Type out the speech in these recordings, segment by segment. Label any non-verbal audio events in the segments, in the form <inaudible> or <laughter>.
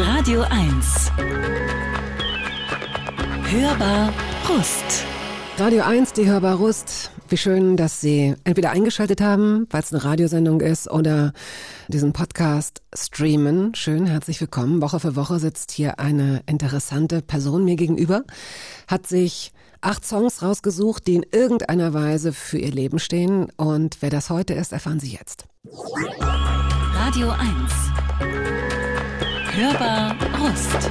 Radio 1. Hörbar Rust. Radio 1, die Hörbar Rust. Wie schön, dass Sie entweder eingeschaltet haben, weil es eine Radiosendung ist, oder diesen Podcast streamen. Schön, herzlich willkommen. Woche für Woche sitzt hier eine interessante Person mir gegenüber, hat sich acht Songs rausgesucht, die in irgendeiner Weise für ihr Leben stehen. Und wer das heute ist, erfahren Sie jetzt. Radio 1. Hörbar Rust.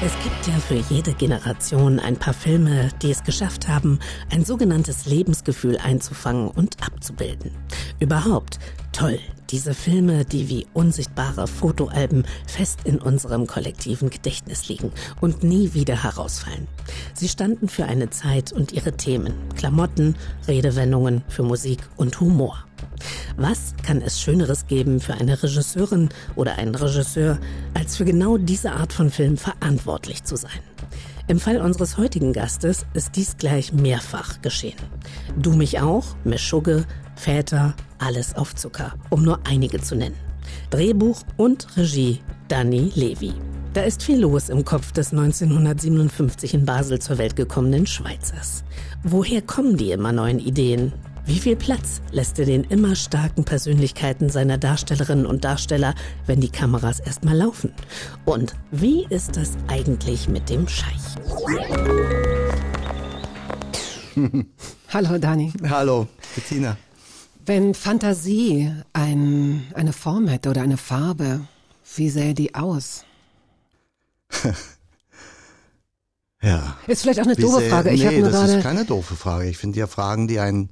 Es gibt ja für jede Generation ein paar Filme, die es geschafft haben, ein sogenanntes Lebensgefühl einzufangen und abzubilden. Überhaupt toll, diese Filme, die wie unsichtbare Fotoalben fest in unserem kollektiven Gedächtnis liegen und nie wieder herausfallen. Sie standen für eine Zeit und ihre Themen, Klamotten, Redewendungen für Musik und Humor. Was kann es Schöneres geben für eine Regisseurin oder einen Regisseur, als für genau diese Art von Film verantwortlich zu sein? Im Fall unseres heutigen Gastes ist dies gleich mehrfach geschehen. Du mich auch, Meschugge, Väter, alles auf Zucker, um nur einige zu nennen. Drehbuch und Regie Danny Levy. Da ist viel los im Kopf des 1957 in Basel zur Welt gekommenen Schweizers. Woher kommen die immer neuen Ideen? Wie viel Platz lässt er den immer starken Persönlichkeiten seiner Darstellerinnen und Darsteller, wenn die Kameras erstmal laufen? Und wie ist das eigentlich mit dem Scheich? <laughs> Hallo Dani. Hallo, Bettina. Wenn Fantasie ein, eine Form hätte oder eine Farbe, wie sähe die aus? <laughs> ja. Ist vielleicht auch eine doofe Frage. Ich nee, habe nur das gerade. ist keine doofe Frage. Ich finde ja Fragen, die einen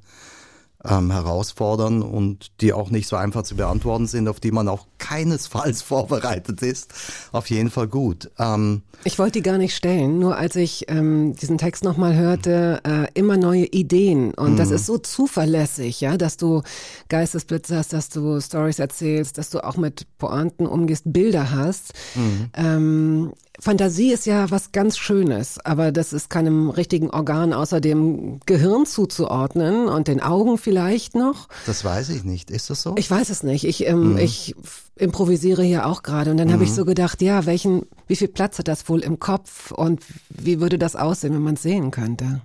ähm, herausfordern und die auch nicht so einfach zu beantworten sind, auf die man auch keinesfalls <laughs> vorbereitet ist, auf jeden Fall gut. Ähm, Ich wollte die gar nicht stellen, nur als ich ähm, diesen Text nochmal hörte, äh, immer neue Ideen. Und Mhm. das ist so zuverlässig, ja, dass du Geistesblitze hast, dass du Stories erzählst, dass du auch mit Pointen umgehst, Bilder hast. Mhm. Ähm, Fantasie ist ja was ganz Schönes, aber das ist keinem richtigen Organ außer dem Gehirn zuzuordnen und den Augen vielleicht noch. das weiß ich nicht. Ist das so? Ich weiß es nicht. Ich, ähm, ich f- improvisiere hier auch gerade und dann habe ich so gedacht, ja, welchen, wie viel Platz hat das wohl im Kopf und wie würde das aussehen, wenn man es sehen könnte?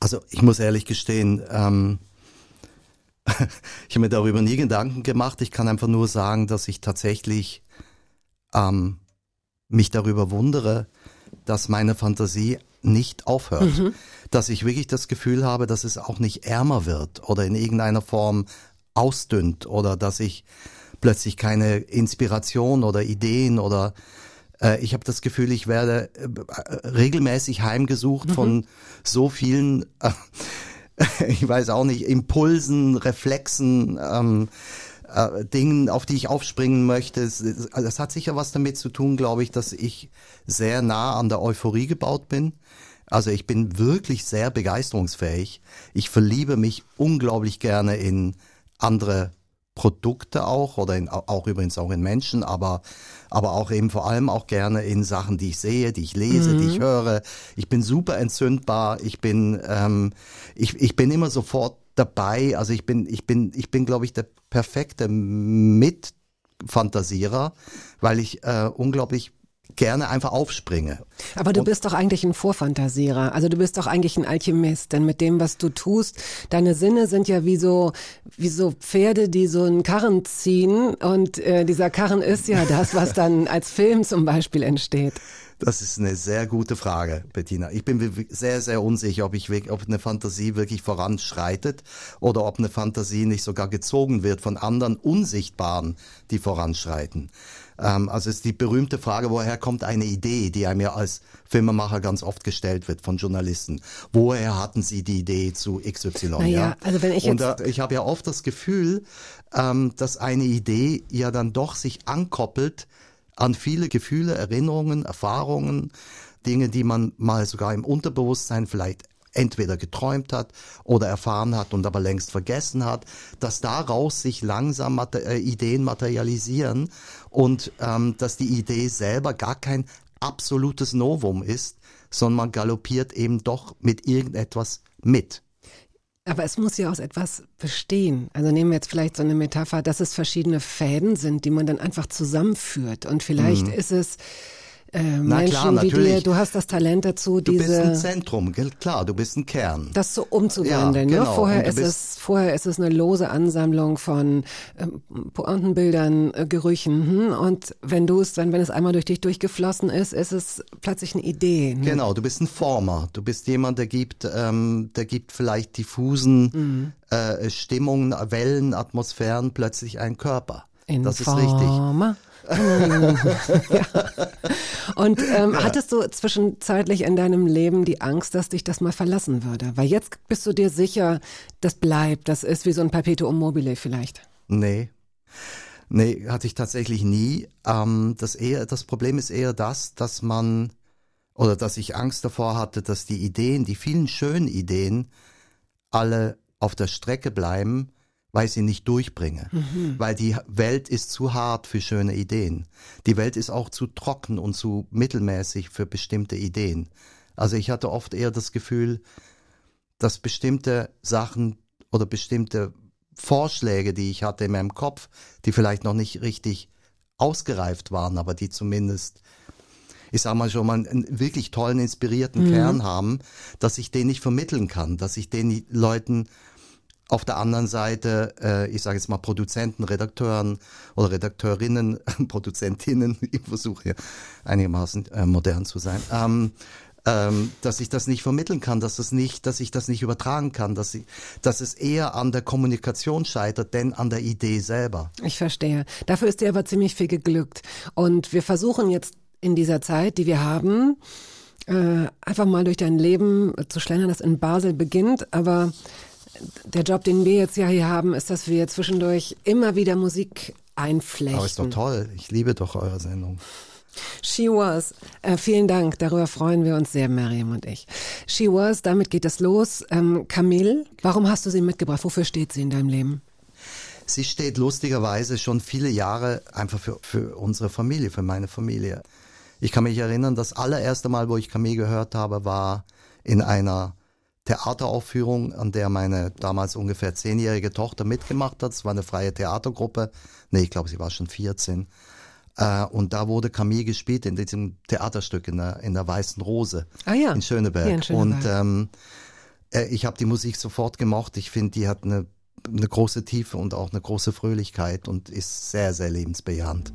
Also ich muss ehrlich gestehen, ähm, <laughs> ich habe mir darüber nie Gedanken gemacht. Ich kann einfach nur sagen, dass ich tatsächlich ähm, mich darüber wundere, dass meine Fantasie nicht aufhört. Dass ich wirklich das Gefühl habe, dass es auch nicht ärmer wird oder in irgendeiner Form ausdünnt oder dass ich plötzlich keine Inspiration oder Ideen oder äh, ich habe das Gefühl, ich werde äh, regelmäßig heimgesucht von so vielen, äh, <laughs> ich weiß auch nicht, Impulsen, Reflexen, ähm, äh, Dingen, auf die ich aufspringen möchte. Es- es- Das hat sicher was damit zu tun, glaube ich, dass ich sehr nah an der Euphorie gebaut bin. Also ich bin wirklich sehr begeisterungsfähig. Ich verliebe mich unglaublich gerne in andere Produkte auch oder in, auch übrigens auch in Menschen, aber, aber auch eben vor allem auch gerne in Sachen, die ich sehe, die ich lese, die ich höre. Ich bin super entzündbar. Ich bin, ähm, ich, ich bin immer sofort dabei. Also ich bin, ich bin, ich bin, glaube ich, der perfekte Mitfantasierer, weil ich äh, unglaublich gerne einfach aufspringe. Aber du bist doch eigentlich ein Vorfantasierer. Also du bist doch eigentlich ein Alchemist, denn mit dem, was du tust, deine Sinne sind ja wie so, wie so Pferde, die so einen Karren ziehen und äh, dieser Karren ist ja das, was dann als Film zum Beispiel entsteht. <laughs> Das ist eine sehr gute Frage, Bettina. Ich bin mir sehr, sehr unsicher, ob, ich, ob eine Fantasie wirklich voranschreitet oder ob eine Fantasie nicht sogar gezogen wird von anderen Unsichtbaren, die voranschreiten. Ähm, also es ist die berühmte Frage, woher kommt eine Idee, die einem ja als Filmemacher ganz oft gestellt wird von Journalisten. Woher hatten Sie die Idee zu XY? Naja, ja? also wenn ich Und jetzt- äh, ich habe ja oft das Gefühl, ähm, dass eine Idee ja dann doch sich ankoppelt an viele Gefühle, Erinnerungen, Erfahrungen, Dinge, die man mal sogar im Unterbewusstsein vielleicht entweder geträumt hat oder erfahren hat und aber längst vergessen hat, dass daraus sich langsam äh, Ideen materialisieren und ähm, dass die Idee selber gar kein absolutes Novum ist, sondern man galoppiert eben doch mit irgendetwas mit. Aber es muss ja aus etwas bestehen. Also nehmen wir jetzt vielleicht so eine Metapher, dass es verschiedene Fäden sind, die man dann einfach zusammenführt. Und vielleicht mhm. ist es äh, Menschen klar, wie dir, du hast das Talent dazu, diese... Du bist ein Zentrum, klar, du bist ein Kern. Das so umzuwandeln. Ja, ne? genau. ne? vorher, ist es, vorher ist es eine lose Ansammlung von ähm, Pointenbildern, äh, Gerüchen. Hm? Und wenn du es dann, wenn es einmal durch dich durchgeflossen ist, ist es plötzlich eine Idee. Ne? Genau, du bist ein Former. Du bist jemand, der gibt, ähm, der gibt vielleicht diffusen mhm. äh, Stimmungen, Wellen, Atmosphären plötzlich einen Körper. In das ist richtig. Ja. <laughs> Und ähm, ja. hattest du zwischenzeitlich in deinem Leben die Angst, dass dich das mal verlassen würde? Weil jetzt bist du dir sicher, das bleibt, das ist wie so ein Perpetuum mobile vielleicht. Nee. Nee, hatte ich tatsächlich nie. Ähm, das, eher, das Problem ist eher das, dass man oder dass ich Angst davor hatte, dass die Ideen, die vielen schönen Ideen, alle auf der Strecke bleiben weil ich sie nicht durchbringe. Mhm. Weil die Welt ist zu hart für schöne Ideen. Die Welt ist auch zu trocken und zu mittelmäßig für bestimmte Ideen. Also ich hatte oft eher das Gefühl, dass bestimmte Sachen oder bestimmte Vorschläge, die ich hatte in meinem Kopf, die vielleicht noch nicht richtig ausgereift waren, aber die zumindest, ich sag mal schon mal einen wirklich tollen, inspirierten mhm. Kern haben, dass ich den nicht vermitteln kann, dass ich den Leuten auf der anderen Seite, äh, ich sage jetzt mal Produzenten, Redakteuren oder Redakteurinnen, <laughs> Produzentinnen, <laughs> ich versuche hier einigermaßen äh, modern zu sein, ähm, ähm, dass ich das nicht vermitteln kann, dass das nicht, dass ich das nicht übertragen kann, dass, ich, dass es eher an der Kommunikation scheitert, denn an der Idee selber. Ich verstehe. Dafür ist dir aber ziemlich viel geglückt. Und wir versuchen jetzt in dieser Zeit, die wir haben, äh, einfach mal durch dein Leben zu schlendern, das in Basel beginnt, aber der Job, den wir jetzt ja hier haben, ist, dass wir zwischendurch immer wieder Musik einflechten. Aber ist doch toll. Ich liebe doch eure Sendung. She Was. Äh, vielen Dank. Darüber freuen wir uns sehr, Miriam und ich. She Was, damit geht es los. Ähm, Camille, warum hast du sie mitgebracht? Wofür steht sie in deinem Leben? Sie steht lustigerweise schon viele Jahre einfach für, für unsere Familie, für meine Familie. Ich kann mich erinnern, das allererste Mal, wo ich Camille gehört habe, war in einer Theateraufführung, an der meine damals ungefähr zehnjährige Tochter mitgemacht hat. Es war eine freie Theatergruppe. Nee, ich glaube, sie war schon 14. Äh, und da wurde Camille gespielt in diesem Theaterstück in der, in der Weißen Rose ah, ja. in Schöneberg. Ja, in Schöneberg. Und ähm, äh, ich habe die Musik sofort gemocht. Ich finde, die hat eine, eine große Tiefe und auch eine große Fröhlichkeit und ist sehr, sehr lebensbejahend.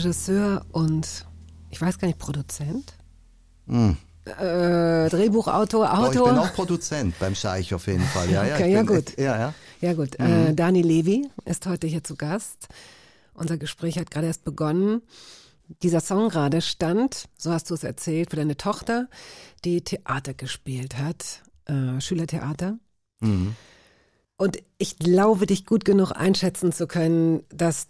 Regisseur und ich weiß gar nicht, Produzent? Mm. Äh, Drehbuchautor, Autor. Oh, ich bin auch Produzent beim Scheich auf jeden Fall. Ja, ja, okay, ja gut. Ja, ja. Ja gut. Mhm. Äh, Dani Levi ist heute hier zu Gast. Unser Gespräch hat gerade erst begonnen. Dieser Song gerade stand, so hast du es erzählt, für deine Tochter, die Theater gespielt hat, äh, Schülertheater. Mhm. Und ich glaube, dich gut genug einschätzen zu können, dass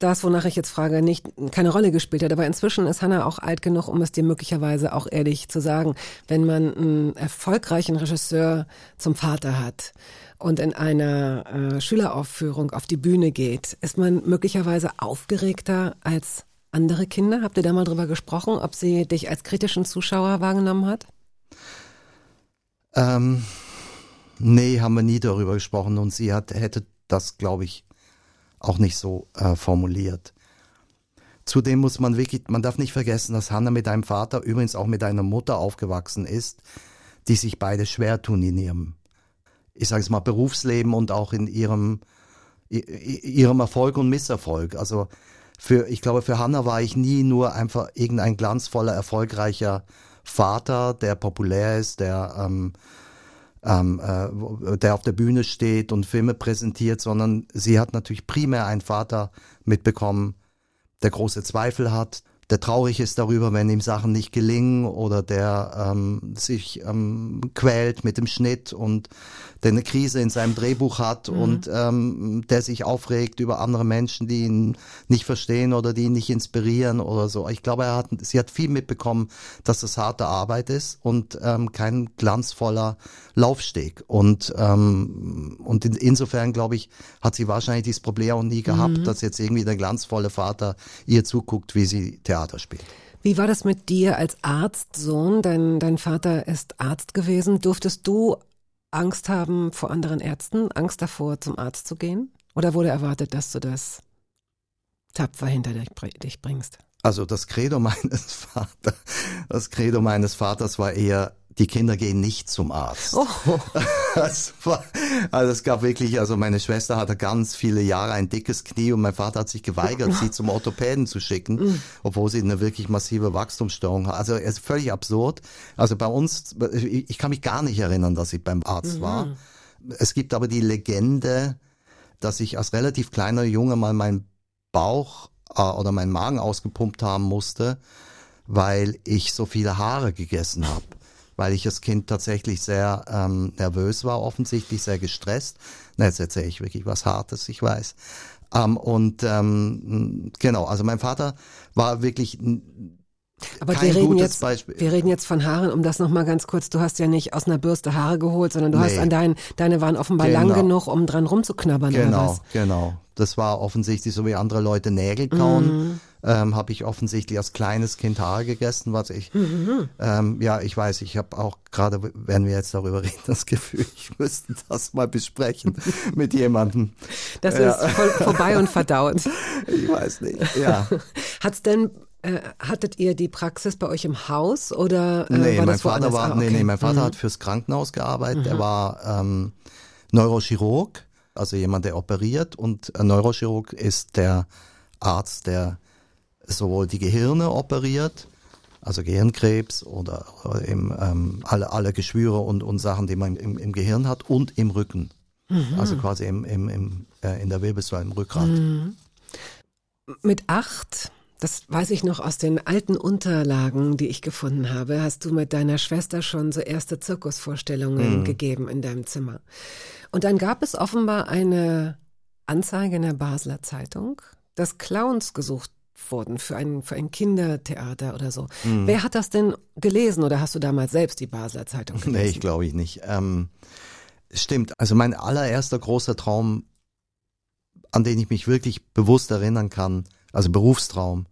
das, wonach ich jetzt frage, nicht keine Rolle gespielt hat. Aber inzwischen ist Hannah auch alt genug, um es dir möglicherweise auch ehrlich zu sagen. Wenn man einen erfolgreichen Regisseur zum Vater hat und in einer äh, Schüleraufführung auf die Bühne geht, ist man möglicherweise aufgeregter als andere Kinder? Habt ihr da mal drüber gesprochen, ob sie dich als kritischen Zuschauer wahrgenommen hat? Ähm, nee, haben wir nie darüber gesprochen und sie hat, hätte das, glaube ich, auch nicht so äh, formuliert. Zudem muss man wirklich, man darf nicht vergessen, dass Hannah mit einem Vater, übrigens auch mit einer Mutter aufgewachsen ist, die sich beide schwer tun in ihrem, ich sage es mal, Berufsleben und auch in ihrem, ihrem Erfolg und Misserfolg. Also für, ich glaube, für Hannah war ich nie nur einfach irgendein glanzvoller, erfolgreicher Vater, der populär ist, der, ähm, ähm, äh, der auf der Bühne steht und Filme präsentiert, sondern sie hat natürlich primär einen Vater mitbekommen, der große Zweifel hat, der traurig ist darüber, wenn ihm Sachen nicht gelingen oder der ähm, sich ähm, quält mit dem Schnitt und der eine Krise in seinem Drehbuch hat Mhm. und ähm, der sich aufregt über andere Menschen, die ihn nicht verstehen oder die ihn nicht inspirieren oder so. Ich glaube, er hat, sie hat viel mitbekommen, dass das harte Arbeit ist und ähm, kein glanzvoller Laufsteg. Und, ähm, und in, insofern, glaube ich, hat sie wahrscheinlich dieses Problem auch nie gehabt, Mhm. dass jetzt irgendwie der glanzvolle Vater ihr zuguckt, wie sie Theater spielt. Wie war das mit dir als Arztsohn? Dein, dein Vater ist Arzt gewesen. Durftest du Angst haben vor anderen Ärzten? Angst davor, zum Arzt zu gehen? Oder wurde erwartet, dass du das tapfer hinter dich bringst? Also das Credo <laughs> meines Vaters, das Credo meines Vaters war eher, die Kinder gehen nicht zum Arzt. Oh, <laughs> Das war, also es gab wirklich, also meine Schwester hatte ganz viele Jahre ein dickes Knie und mein Vater hat sich geweigert, sie zum Orthopäden zu schicken, obwohl sie eine wirklich massive Wachstumsstörung hat. Also es ist völlig absurd. Also bei uns, ich kann mich gar nicht erinnern, dass ich beim Arzt war. Es gibt aber die Legende, dass ich als relativ kleiner Junge mal meinen Bauch äh, oder meinen Magen ausgepumpt haben musste, weil ich so viele Haare gegessen habe. Weil ich als Kind tatsächlich sehr ähm, nervös war, offensichtlich sehr gestresst. Na, jetzt erzähle ich wirklich was Hartes, ich weiß. Ähm, und ähm, genau, also mein Vater war wirklich aber kein wir reden, gutes jetzt, Beispiel. wir reden jetzt von Haaren, um das nochmal ganz kurz. Du hast ja nicht aus einer Bürste Haare geholt, sondern du hast Nee. an deinen, deine waren offenbar lang Genau. genug, um dran rumzuknabbern oder Genau, was? genau. Das war offensichtlich so wie andere Leute Nägel kauen. Mhm. Ähm, habe ich offensichtlich als kleines Kind Haare gegessen, was ich, Mhm. ähm, ja, ich weiß, ich habe auch gerade, wenn wir jetzt darüber <laughs> reden, das Gefühl, ich müsste das mal besprechen <laughs> mit jemandem. Das Ja. ist voll, vorbei und verdaut. <laughs> Ich weiß nicht, ja. Hat's denn, äh, hattet ihr die Praxis bei euch im Haus oder äh, Nee, war mein das Vater war, Ah, nee, okay. nee, mein Vater Mhm. hat fürs Krankenhaus gearbeitet. Er war ähm, Neurochirurg, also jemand, der operiert. Und ein Neurochirurg ist der Arzt, der sowohl die Gehirne operiert, also Gehirnkrebs oder, eben ähm, alle, alle Geschwüre und, und Sachen, die man im, im Gehirn hat und im Rücken. Mhm. Also quasi im, im, im, äh, in der Wirbelsäule, im Rückgrat. Mhm. Mit acht, das weiß ich noch aus den alten Unterlagen, die ich gefunden habe, hast du mit deiner Schwester schon so erste Zirkusvorstellungen Mhm. gegeben in deinem Zimmer. Und dann gab es offenbar eine Anzeige in der Basler Zeitung, dass Clowns gesucht wurden für ein, für ein Kindertheater oder so. Mhm. Wer hat das denn gelesen oder hast du damals selbst die Basler Zeitung gelesen? <laughs> Nee, ich glaube ich nicht. Ähm, stimmt. Also mein allererster großer Traum, an den ich mich wirklich bewusst erinnern kann, also Berufstraum,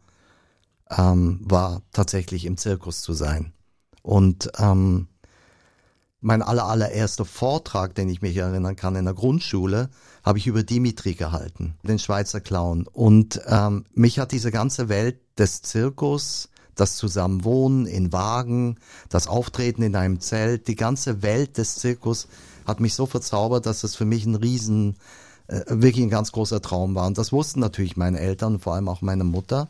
ähm, war tatsächlich im Zirkus zu sein. Und ähm, mein aller, allererster Vortrag, den ich mich erinnern kann in der Grundschule, habe ich über Dimitri gehalten, den Schweizer Clown. Und ähm, mich hat diese ganze Welt des Zirkus, das Zusammenwohnen in Wagen, das Auftreten in einem Zelt, die ganze Welt des Zirkus hat mich so verzaubert, dass es für mich ein riesen, äh, wirklich ein ganz großer Traum war. Und das wussten natürlich meine Eltern, vor allem auch meine Mutter.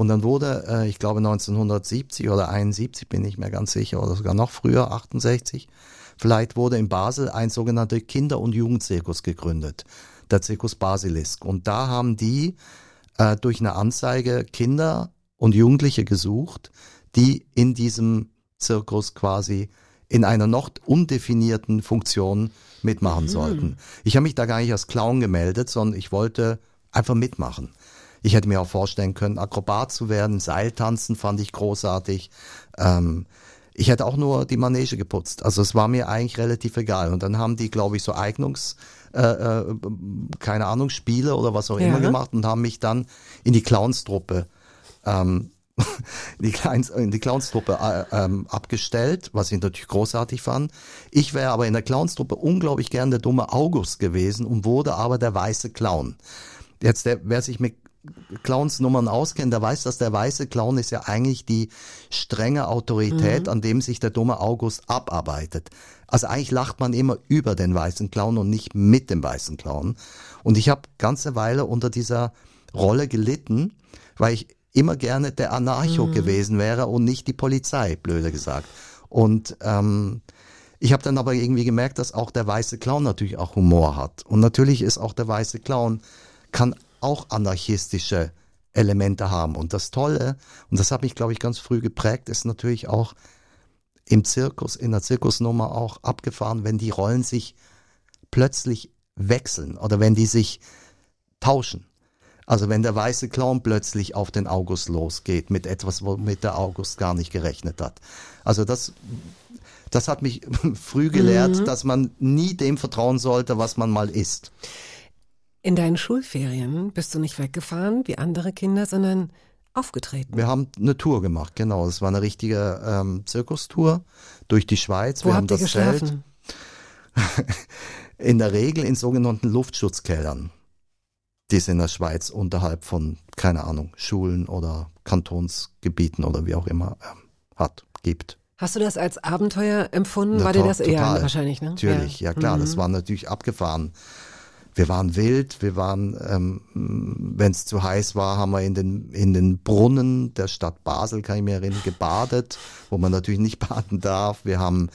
Und dann wurde, äh, ich glaube 1970 oder 71, bin ich mir ganz sicher, oder sogar noch früher, 68, vielleicht wurde in Basel ein sogenannter Kinder- und Jugendzirkus gegründet, der Zirkus Basilisk. Und da haben die äh, durch eine Anzeige Kinder und Jugendliche gesucht, die in diesem Zirkus quasi in einer noch undefinierten Funktion mitmachen sollten. Ich habe mich da gar nicht als Clown gemeldet, sondern ich wollte einfach mitmachen. Ich hätte mir auch vorstellen können, Akrobat zu werden, Seiltanzen fand ich großartig. Ähm, ich hätte auch nur die Manege geputzt. Also es war mir eigentlich relativ egal. Und dann haben die, glaube ich, so Eignungs, äh, äh, keine Ahnung, Spiele oder was auch Ja. immer gemacht und haben mich dann in die Clownstruppe ähm, in <laughs> die, Kleins, in die Clownstruppe äh, ähm, abgestellt, was ich natürlich großartig fand. Ich wäre aber in der Clownstruppe unglaublich gern der dumme August gewesen und wurde aber der weiße Clown. Jetzt, der, wer sich mit Clownsnummern auskennt, der weiß, dass der weiße Clown ist ja eigentlich die strenge Autorität, an dem sich der dumme August abarbeitet. Also eigentlich lacht man immer über den weißen Clown und nicht mit dem weißen Clown. Und ich habe ganze Weile unter dieser Rolle gelitten, weil ich immer gerne der Anarcho gewesen wäre und nicht die Polizei, blöde gesagt. Und ähm, ich habe dann aber irgendwie gemerkt, dass auch der weiße Clown natürlich auch Humor hat. Und natürlich ist auch der weiße Clown, kann auch anarchistische Elemente haben. Und das Tolle, und das hat mich, glaube ich, ganz früh geprägt, ist natürlich auch im Zirkus, in der Zirkusnummer auch abgefahren, wenn die Rollen sich plötzlich wechseln oder wenn die sich tauschen. Also wenn der weiße Clown plötzlich auf den August losgeht mit etwas, womit der August gar nicht gerechnet hat. Also das, das hat mich <laughs> früh gelehrt, Mhm. dass man nie dem vertrauen sollte, was man mal ist. In deinen Schulferien bist du nicht weggefahren wie andere Kinder, sondern aufgetreten. Wir haben eine Tour gemacht, genau. Es war eine richtige ähm, Zirkustour durch die Schweiz. Wo Wir habt haben ihr das Zelt geschlafen? <laughs> in der Regel in sogenannten Luftschutzkellern, die es in der Schweiz unterhalb von, keine Ahnung, Schulen oder Kantonsgebieten oder wie auch immer ähm, hat, gibt. Hast du das als Abenteuer empfunden? Na, War dir das eher wahrscheinlich, ne? Natürlich, ja, klar, das Mhm. war natürlich abgefahren. Wir waren wild, wir waren, ähm, wenn es zu heiß war, haben wir in den, in den Brunnen der Stadt Basel, kann ich mir erinnern, gebadet, wo man natürlich nicht <laughs> baden darf. Wir haben,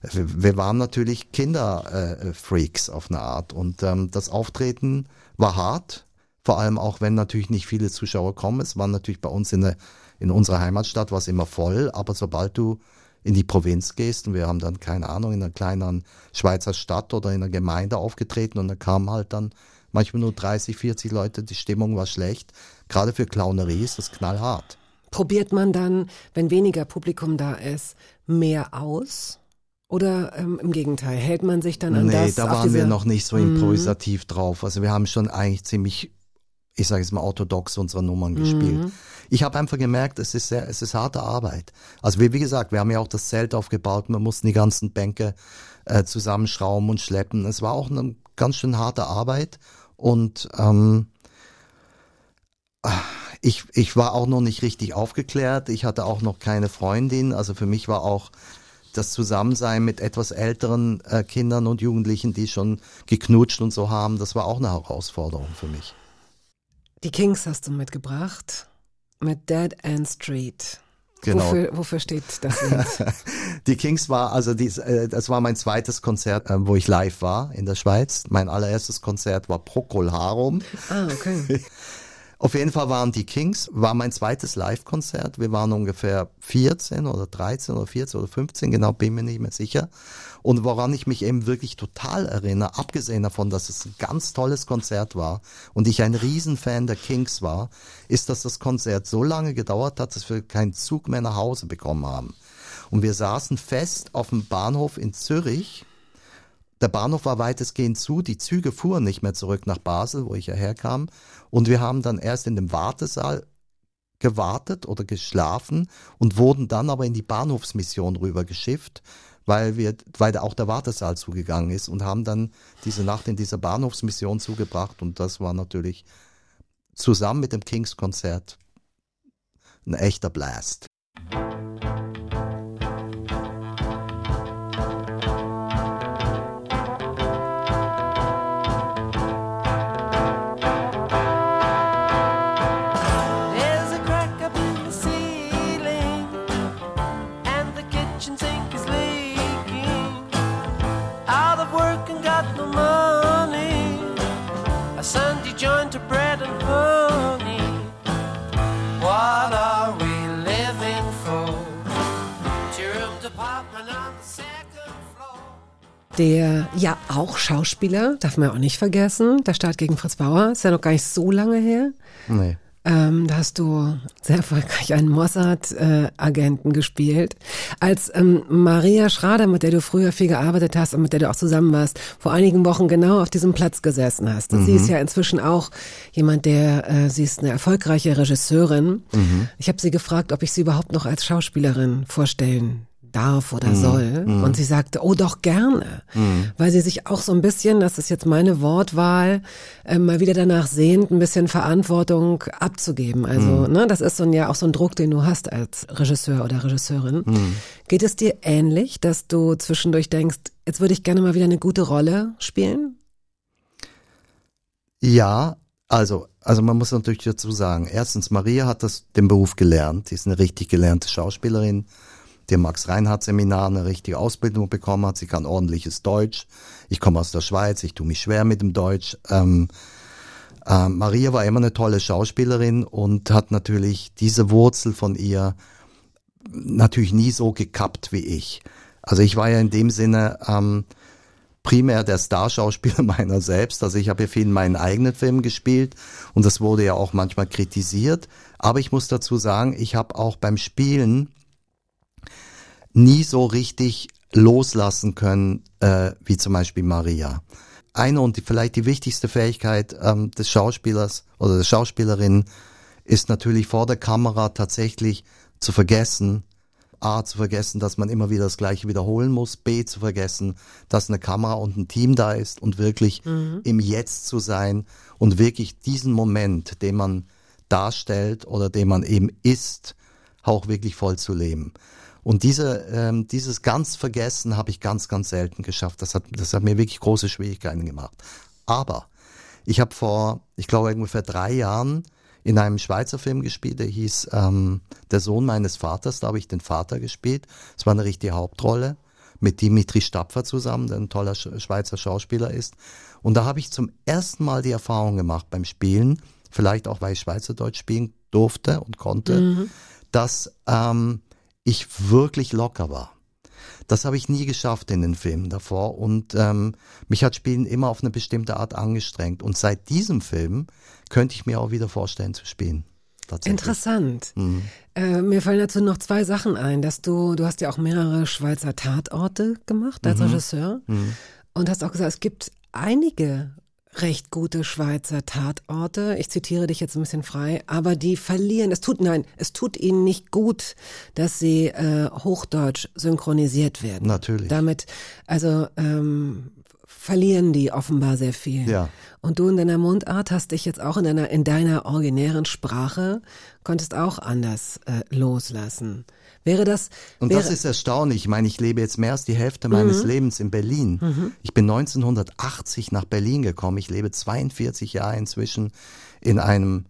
wir, wir waren natürlich Kinderfreaks äh, auf eine Art und ähm, das Auftreten war hart, vor allem auch wenn natürlich nicht viele Zuschauer kommen. Es war natürlich bei uns in, der, in unserer Heimatstadt war es immer voll, aber sobald du in die Provinz gehst und wir haben dann, keine Ahnung, in einer kleinen Schweizer Stadt oder in einer Gemeinde aufgetreten und da kamen halt dann manchmal nur 30, 40 Leute, die Stimmung war schlecht. Gerade für Clownerie ist das knallhart. Probiert man dann, wenn weniger Publikum da ist, mehr aus? Oder ähm, im Gegenteil, hält man sich dann an nee, das? da auf waren wir noch nicht so Mhm. improvisativ drauf. Also wir haben schon eigentlich ziemlich, ich sage jetzt mal, orthodox unsere Nummern gespielt. Mhm. Ich habe einfach gemerkt, es ist sehr, es ist harte Arbeit. Also wie, wie gesagt, wir haben ja auch das Zelt aufgebaut, wir mussten die ganzen Bänke äh, zusammenschrauben und schleppen. Es war auch eine ganz schön harte Arbeit und ähm, ich, ich war auch noch nicht richtig aufgeklärt. Ich hatte auch noch keine Freundin. Also für mich war auch das Zusammensein mit etwas älteren äh, Kindern und Jugendlichen, die schon geknutscht und so haben, das war auch eine Herausforderung für mich. Die Kings hast du mitgebracht mit Dead End Street. Genau. Wofür, wofür steht das Lied? <laughs> Die Kings war, also dies, äh, das war mein zweites Konzert, äh, wo ich live war in der Schweiz. Mein allererstes Konzert war Procol Harum. ah, okay. <laughs> Auf jeden Fall waren die Kings, war mein zweites Live-Konzert. Wir waren ungefähr 14 oder 13 oder 14 oder 15, genau bin mir nicht mehr sicher. Und woran ich mich eben wirklich total erinnere, abgesehen davon, dass es ein ganz tolles Konzert war und ich ein Riesenfan der Kings war, ist, dass das Konzert so lange gedauert hat, dass wir keinen Zug mehr nach Hause bekommen haben. Und wir saßen fest auf dem Bahnhof in Zürich der Bahnhof war weitestgehend zu, die Züge fuhren nicht mehr zurück nach Basel, wo ich ja herkam. Und wir haben dann erst in dem Wartesaal gewartet oder geschlafen und wurden dann aber in die Bahnhofsmission rübergeschifft, weil wir, weil auch der Wartesaal zugegangen ist und haben dann diese Nacht in dieser Bahnhofsmission zugebracht und das war natürlich zusammen mit dem Kings-Konzert ein echter Blast. Der ja auch Schauspieler, darf man ja auch nicht vergessen. Der Start gegen Fritz Bauer ist ja noch gar nicht so lange her. Nee. Ähm, da hast du sehr erfolgreich einen Mossad-Agenten gespielt. Als ähm, Maria Schrader, mit der du früher viel gearbeitet hast und mit der du auch zusammen warst, vor einigen Wochen genau auf diesem Platz gesessen hast. Sie ist ja inzwischen auch jemand, der, äh, sie ist eine erfolgreiche Regisseurin. Ich habe sie gefragt, ob ich sie überhaupt noch als Schauspielerin vorstellen darf oder soll. Und sie sagte, oh doch gerne, weil sie sich auch so ein bisschen, das ist jetzt meine Wortwahl, äh, mal wieder danach sehnt, ein bisschen Verantwortung abzugeben. Also, ne, das ist so ein, ja auch so ein Druck, den du hast als Regisseur oder Regisseurin. Geht es dir ähnlich, dass du zwischendurch denkst, jetzt würde ich gerne mal wieder eine gute Rolle spielen? Ja, also, also man muss natürlich dazu sagen, erstens, Maria hat das, den Beruf gelernt. Sie ist eine richtig gelernte Schauspielerin, die im Max-Reinhardt-Seminar eine richtige Ausbildung bekommen hat. Sie kann ordentliches Deutsch. Ich komme aus der Schweiz, ich tue mich schwer mit dem Deutsch. Ähm, Ähm, Maria war immer eine tolle Schauspielerin und hat natürlich diese Wurzel von ihr natürlich nie so gekappt wie ich. Also ich war ja in dem Sinne ähm, primär der Starschauspieler <laughs> meiner selbst. Also ich habe ja viel in meinen eigenen Filmen gespielt und das wurde ja auch manchmal kritisiert. Aber ich muss dazu sagen, ich habe auch beim Spielen nie so richtig loslassen können, äh, wie zum Beispiel Maria. Eine und die, vielleicht die wichtigste Fähigkeit ähm, des Schauspielers oder der Schauspielerin ist natürlich vor der Kamera tatsächlich zu vergessen, A, zu vergessen, dass man immer wieder das Gleiche wiederholen muss, B, zu vergessen, dass eine Kamera und ein Team da ist und wirklich mhm. im Jetzt zu sein und wirklich diesen Moment, den man darstellt oder den man eben ist, auch wirklich voll zu leben. Und diese, ähm, dieses ganz Vergessen habe ich ganz, ganz selten geschafft. Das hat, das hat mir wirklich große Schwierigkeiten gemacht. Aber ich habe vor, ich glaube, ungefähr drei Jahren in einem Schweizer Film gespielt, der hieß ähm, Der Sohn meines Vaters, da habe ich den Vater gespielt. Es war eine richtige Hauptrolle mit Dimitri Stapfer zusammen, der ein toller Schweizer Schauspieler ist. Und da habe ich zum ersten Mal die Erfahrung gemacht beim Spielen, vielleicht auch weil ich Schweizerdeutsch spielen durfte und konnte, mhm. dass ähm, ich wirklich locker war. Das habe ich nie geschafft in den Filmen davor und ähm, mich hat Spielen immer auf eine bestimmte Art angestrengt. Und seit diesem Film könnte ich mir auch wieder vorstellen zu spielen. Interessant. Mhm. Äh, mir fallen dazu noch zwei Sachen ein, dass du, du hast ja auch mehrere Schweizer Tatorte gemacht als mhm. Regisseur mhm. und hast auch gesagt, es gibt einige recht gute Schweizer Tatorte. Ich zitiere dich jetzt ein bisschen frei, aber die verlieren. Es tut nein, es tut ihnen nicht gut, dass sie äh, Hochdeutsch synchronisiert werden. Natürlich. Damit, also ähm, verlieren die offenbar sehr viel. Ja. Und du in deiner Mundart hast dich jetzt auch in deiner in deiner originären Sprache konntest auch anders äh, loslassen. Wäre das. Und wäre das ist erstaunlich. Ich meine, ich lebe jetzt mehr als die Hälfte meines Mhm. Lebens in Berlin. Mhm. Ich bin 1980 nach Berlin gekommen. Ich lebe 42 Jahre inzwischen in einem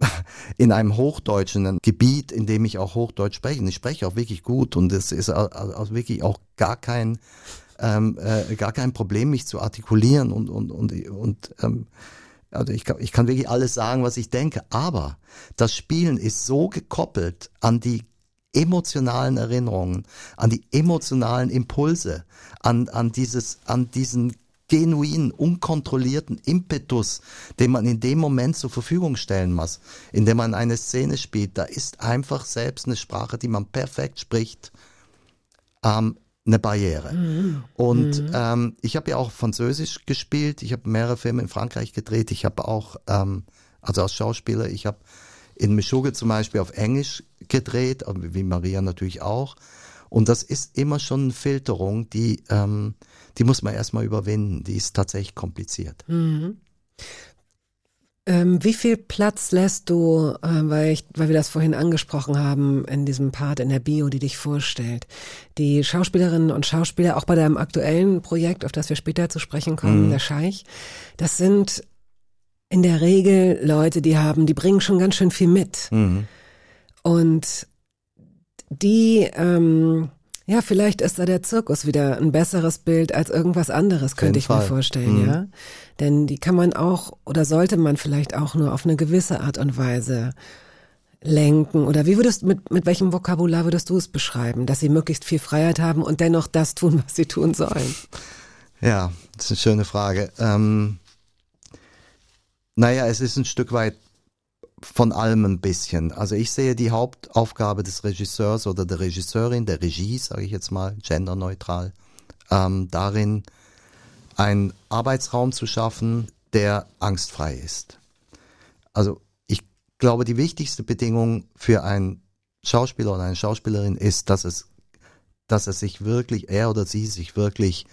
<laughs> in einem hochdeutschen Gebiet, in dem ich auch Hochdeutsch spreche. Und ich spreche auch wirklich gut und es ist au- au- au- wirklich auch gar kein ähm, äh, gar kein Problem, mich zu artikulieren und und und und ähm, also ich kann, ich kann wirklich alles sagen, was ich denke, aber das Spielen ist so gekoppelt an die emotionalen Erinnerungen, an die emotionalen Impulse, an, an dieses, an diesen genuinen, unkontrollierten Impetus, den man in dem Moment zur Verfügung stellen muss, in dem man eine Szene spielt. Da ist einfach selbst eine Sprache, die man perfekt spricht, ähm, eine Barriere. Und ähm, ich habe ja auch Französisch gespielt. Ich habe mehrere Filme in Frankreich gedreht. Ich habe auch, ähm, also als Schauspieler, ich habe in Meshuggah zum Beispiel auf Englisch gedreht, wie Maria natürlich auch. Und das ist immer schon eine Filterung, die, ähm, die muss man erstmal überwinden. Die ist tatsächlich kompliziert. Ähm, wie viel Platz lässt du, äh, weil, ich, weil wir das vorhin angesprochen haben, in diesem Part in der Bio, die dich vorstellt, die Schauspielerinnen und Schauspieler, auch bei deinem aktuellen Projekt, auf das wir später zu sprechen kommen, der Scheich, das sind in der Regel Leute, die haben, die bringen schon ganz schön viel mit. Mhm. Und die, ähm, ja, vielleicht ist da der Zirkus wieder ein besseres Bild als irgendwas anderes, könnte ich mir Fall. vorstellen, Mhm. ja. Denn die kann man auch oder sollte man vielleicht auch nur auf eine gewisse Art und Weise lenken. Oder wie würdest mit, mit welchem Vokabular würdest du es beschreiben, dass sie möglichst viel Freiheit haben und dennoch das tun, was sie tun sollen? Ja, das ist eine schöne Frage. Ähm, naja, es ist ein Stück weit von allem ein bisschen. Also ich sehe die Hauptaufgabe des Regisseurs oder der Regisseurin, der Regie, sage ich jetzt mal, genderneutral, ähm, darin, einen Arbeitsraum zu schaffen, der angstfrei ist. Also ich glaube, die wichtigste Bedingung für einen Schauspieler oder eine Schauspielerin ist, dass es, dass es sich wirklich, er oder sie sich wirklich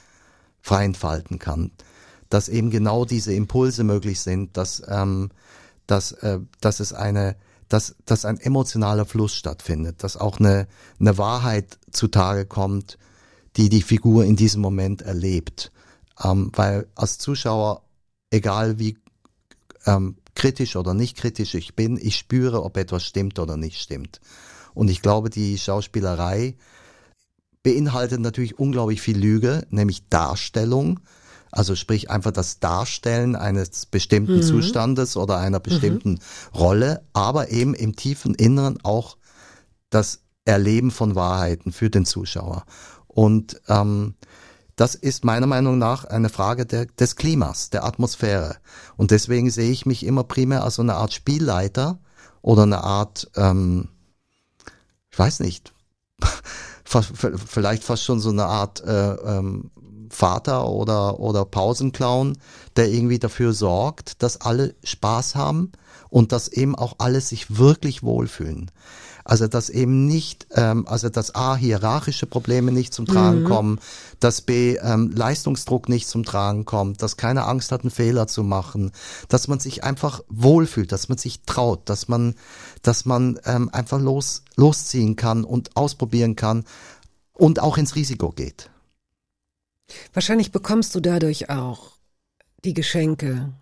frei entfalten kann. Dass eben genau diese Impulse möglich sind, dass, ähm, dass, äh, dass es eine, dass, dass ein emotionaler Fluss stattfindet, dass auch eine, eine Wahrheit zutage kommt, die die Figur in diesem Moment erlebt. Ähm, weil als Zuschauer, egal wie ähm, kritisch oder nicht kritisch ich bin, ich spüre, ob etwas stimmt oder nicht stimmt. Und ich glaube, die Schauspielerei beinhaltet natürlich unglaublich viel Lüge, nämlich Darstellung. Also sprich einfach das Darstellen eines bestimmten Zustandes oder einer bestimmten Rolle, aber eben im tiefen Inneren auch das Erleben von Wahrheiten für den Zuschauer. Und ähm, das ist meiner Meinung nach eine Frage der, des Klimas, der Atmosphäre. Und deswegen sehe ich mich immer primär als so eine Art Spielleiter oder eine Art, ähm, ich weiß nicht, <laughs> vielleicht fast schon so eine Art äh, ähm, Vater oder, oder Pausenclown, der irgendwie dafür sorgt, dass alle Spaß haben und dass eben auch alle sich wirklich wohlfühlen. Also dass eben nicht, ähm, also dass A, hierarchische Probleme nicht zum Tragen kommen, dass B, ähm, Leistungsdruck nicht zum Tragen kommt, dass keine Angst hat, einen Fehler zu machen, dass man sich einfach wohlfühlt, dass man sich traut, dass man, dass man ähm, einfach los, losziehen kann und ausprobieren kann und auch ins Risiko geht. Wahrscheinlich bekommst du dadurch auch die Geschenke,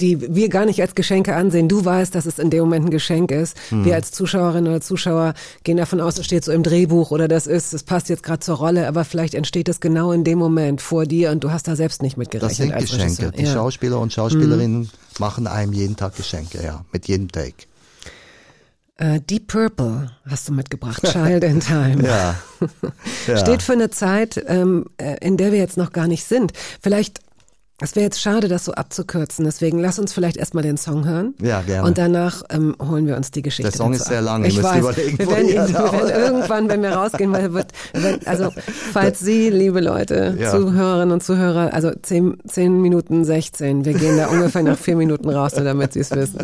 die wir gar nicht als Geschenke ansehen. Du weißt, dass es in dem Moment ein Geschenk ist. Wir als Zuschauerin oder Zuschauer gehen davon aus, es steht so im Drehbuch oder das ist, es passt jetzt gerade zur Rolle, aber vielleicht entsteht es genau in dem Moment vor dir und du hast da selbst nicht mit gerechnet. Das sind als Geschenke. Regisseur. Die ja. Schauspieler und Schauspielerinnen machen einem jeden Tag Geschenke, ja, mit jedem Take. Äh, Deep Purple hast du mitgebracht, Child in Time. <laughs> Ja. <laughs> ja. Steht für eine Zeit, ähm, äh, in der wir jetzt noch gar nicht sind. Vielleicht, es wäre jetzt schade, das so abzukürzen. Deswegen lass uns vielleicht erstmal den Song hören. Ja, gerne. Und danach ähm, holen wir uns die Geschichte. Der Song ist sehr lang, ihr Ich müsst weiß. überlegen, wir werden, ihr ihn, wir werden irgendwann, wenn wir rausgehen, weil wird, wird also <laughs> falls Sie, liebe Leute, Ja. Zuhörerinnen und Zuhörer, also 10, 10 Minuten 16, wir gehen da ungefähr nach vier Minuten raus, nur damit Sie es wissen.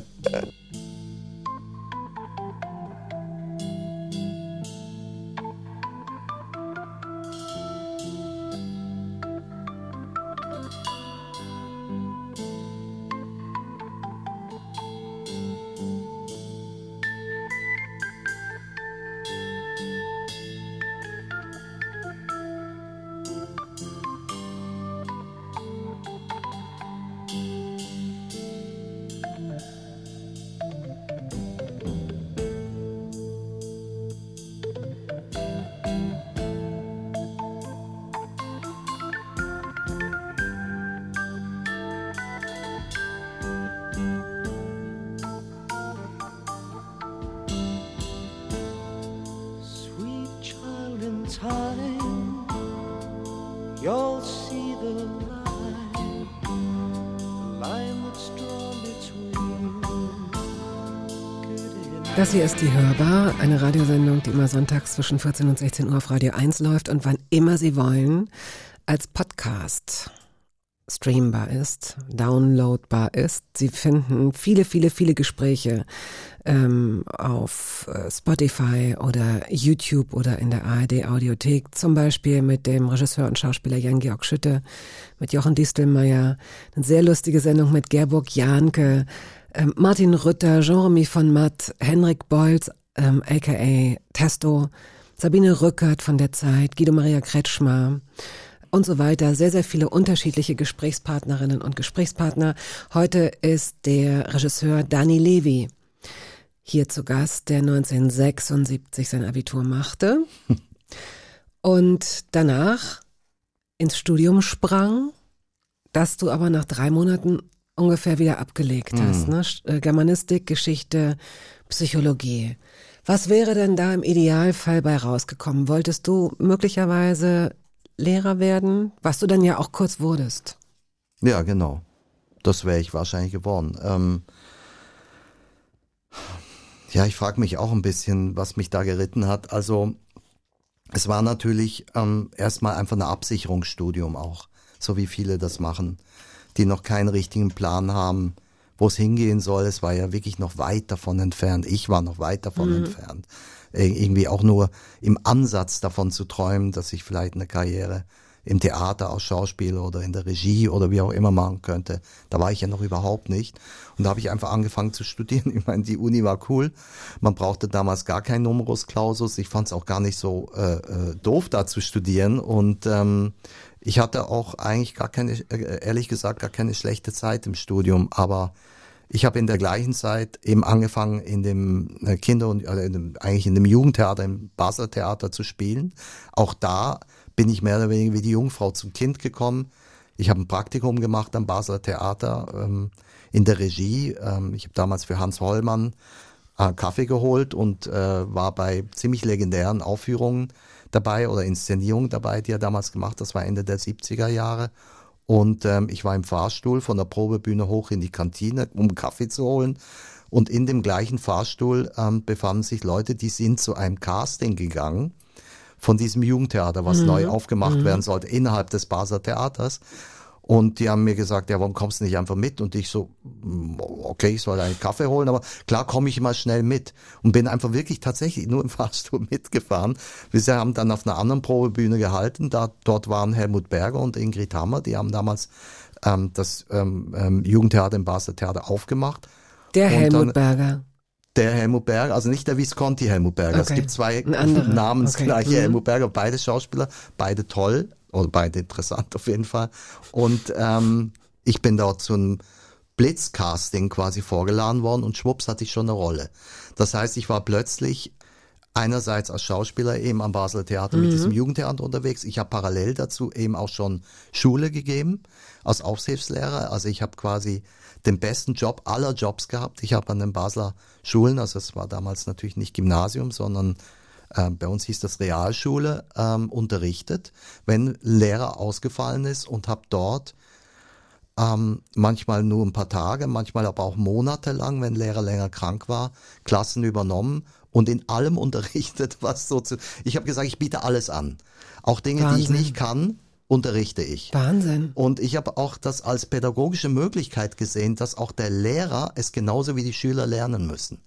Ist die Hörbar, eine Radiosendung, die immer sonntags zwischen 14 und 16 Uhr auf Radio 1 läuft und wann immer Sie wollen, als Podcast streambar ist, downloadbar ist. Sie finden viele, viele, viele Gespräche ähm, auf äh, Spotify oder YouTube oder in der ARD Audiothek, zum Beispiel mit dem Regisseur und Schauspieler Jan-Georg Schütte, mit Jochen Distelmeier, eine sehr lustige Sendung mit Gerburg Jahnke, ähm, Martin Rütter, Jean-Remy von Matt, Henrik Bolz, ähm, aka Testo, Sabine Rückert von der Zeit, Guido Maria Kretschmer und so weiter. Sehr, sehr viele unterschiedliche Gesprächspartnerinnen und Gesprächspartner. Heute ist der Regisseur Dani Levi hier zu Gast, der 1976 sein Abitur machte <laughs> und danach ins Studium sprang, das du aber nach drei Monaten ungefähr wieder abgelegt hast. Ne? Äh, Germanistik, Geschichte, Psychologie. Was wäre denn da im Idealfall bei rausgekommen? Wolltest du möglicherweise Lehrer werden, was du dann ja auch kurz wurdest? Ja, genau. Das wäre ich wahrscheinlich geworden. Ähm, ja, ich frage mich auch ein bisschen, was mich da geritten hat. Also es war natürlich ähm, erstmal einfach ein Absicherungsstudium auch, so wie viele das machen, die noch keinen richtigen Plan haben, wo es hingehen soll. Es war ja wirklich noch weit davon entfernt. Ich war noch weit davon entfernt. Ir- Irgendwie auch nur im Ansatz davon zu träumen, dass ich vielleicht eine Karriere im Theater als Schauspieler oder in der Regie oder wie auch immer machen könnte. Da war ich ja noch überhaupt nicht. Und da habe ich einfach angefangen zu studieren. <laughs> Ich meine, die Uni war cool. Man brauchte damals gar keinen Numerus Clausus. Ich fand es auch gar nicht so äh, äh, doof, da zu studieren. Und ähm, ich hatte auch eigentlich gar keine, äh, ehrlich gesagt, gar keine schlechte Zeit im Studium. Aber ich habe in der gleichen Zeit eben angefangen, in dem äh, Kinder- und also in dem, eigentlich in dem Jugendtheater, im Basler Theater zu spielen. Auch da bin ich mehr oder weniger wie die Jungfrau zum Kind gekommen. Ich habe ein Praktikum gemacht am Basler Theater ähm, in der Regie. Ähm, ich habe damals für Hans Hollmann äh, Kaffee geholt und äh, war bei ziemlich legendären Aufführungen dabei oder Inszenierungen dabei, die er damals gemacht. Das war Ende der 70er Jahre. Und ähm, ich war im Fahrstuhl von der Probebühne hoch in die Kantine, um Kaffee zu holen. Und in dem gleichen Fahrstuhl ähm, befanden sich Leute, die sind zu einem Casting gegangen von diesem Jugendtheater, was Mhm. neu aufgemacht werden sollte, innerhalb des Basler Theaters. Und die haben mir gesagt, ja, warum kommst du nicht einfach mit? Und ich so, "Mm, okay, ich soll einen Kaffee holen, aber klar komme ich immer schnell mit. Und bin einfach wirklich tatsächlich <laughs> nur im Fahrstuhl mitgefahren. Wir haben dann auf einer anderen Probebühne gehalten. Da, dort waren Helmut Berger und Ingrid Hammer. Die haben damals ähm, das ähm, ähm, Jugendtheater im Basler Theater aufgemacht. Der Und Helmut dann- Berger. Der Helmut Berger, also nicht der Visconti Helmut Berger. Es Okay. gibt zwei namensgleiche Okay. Mhm. Helmut Berger, beide Schauspieler, beide toll oder beide interessant auf jeden Fall. Und ähm, ich bin dort zu einem Blitzcasting quasi vorgeladen worden und schwupps hatte ich schon eine Rolle. Das heißt, ich war plötzlich einerseits als Schauspieler eben am Basler Theater mit diesem Jugendtheater unterwegs. Ich habe parallel dazu eben auch schon Schule gegeben als Aufsichtslehrer. Also ich habe quasi den besten Job aller Jobs gehabt. Ich habe an den Basler Schulen, also es war damals natürlich nicht Gymnasium, sondern äh, bei uns hieß das Realschule, ähm, unterrichtet, wenn Lehrer ausgefallen ist und habe dort ähm, manchmal nur ein paar Tage, manchmal aber auch monatelang, wenn Lehrer länger krank war, Klassen übernommen und in allem <laughs> unterrichtet, was so zu. Ich habe gesagt, ich biete alles an. Auch Dinge, die ich Wahnsinn. nicht kann, unterrichte ich. Wahnsinn. Und ich habe auch das als pädagogische Möglichkeit gesehen, dass auch der Lehrer es genauso wie die Schüler lernen müssen.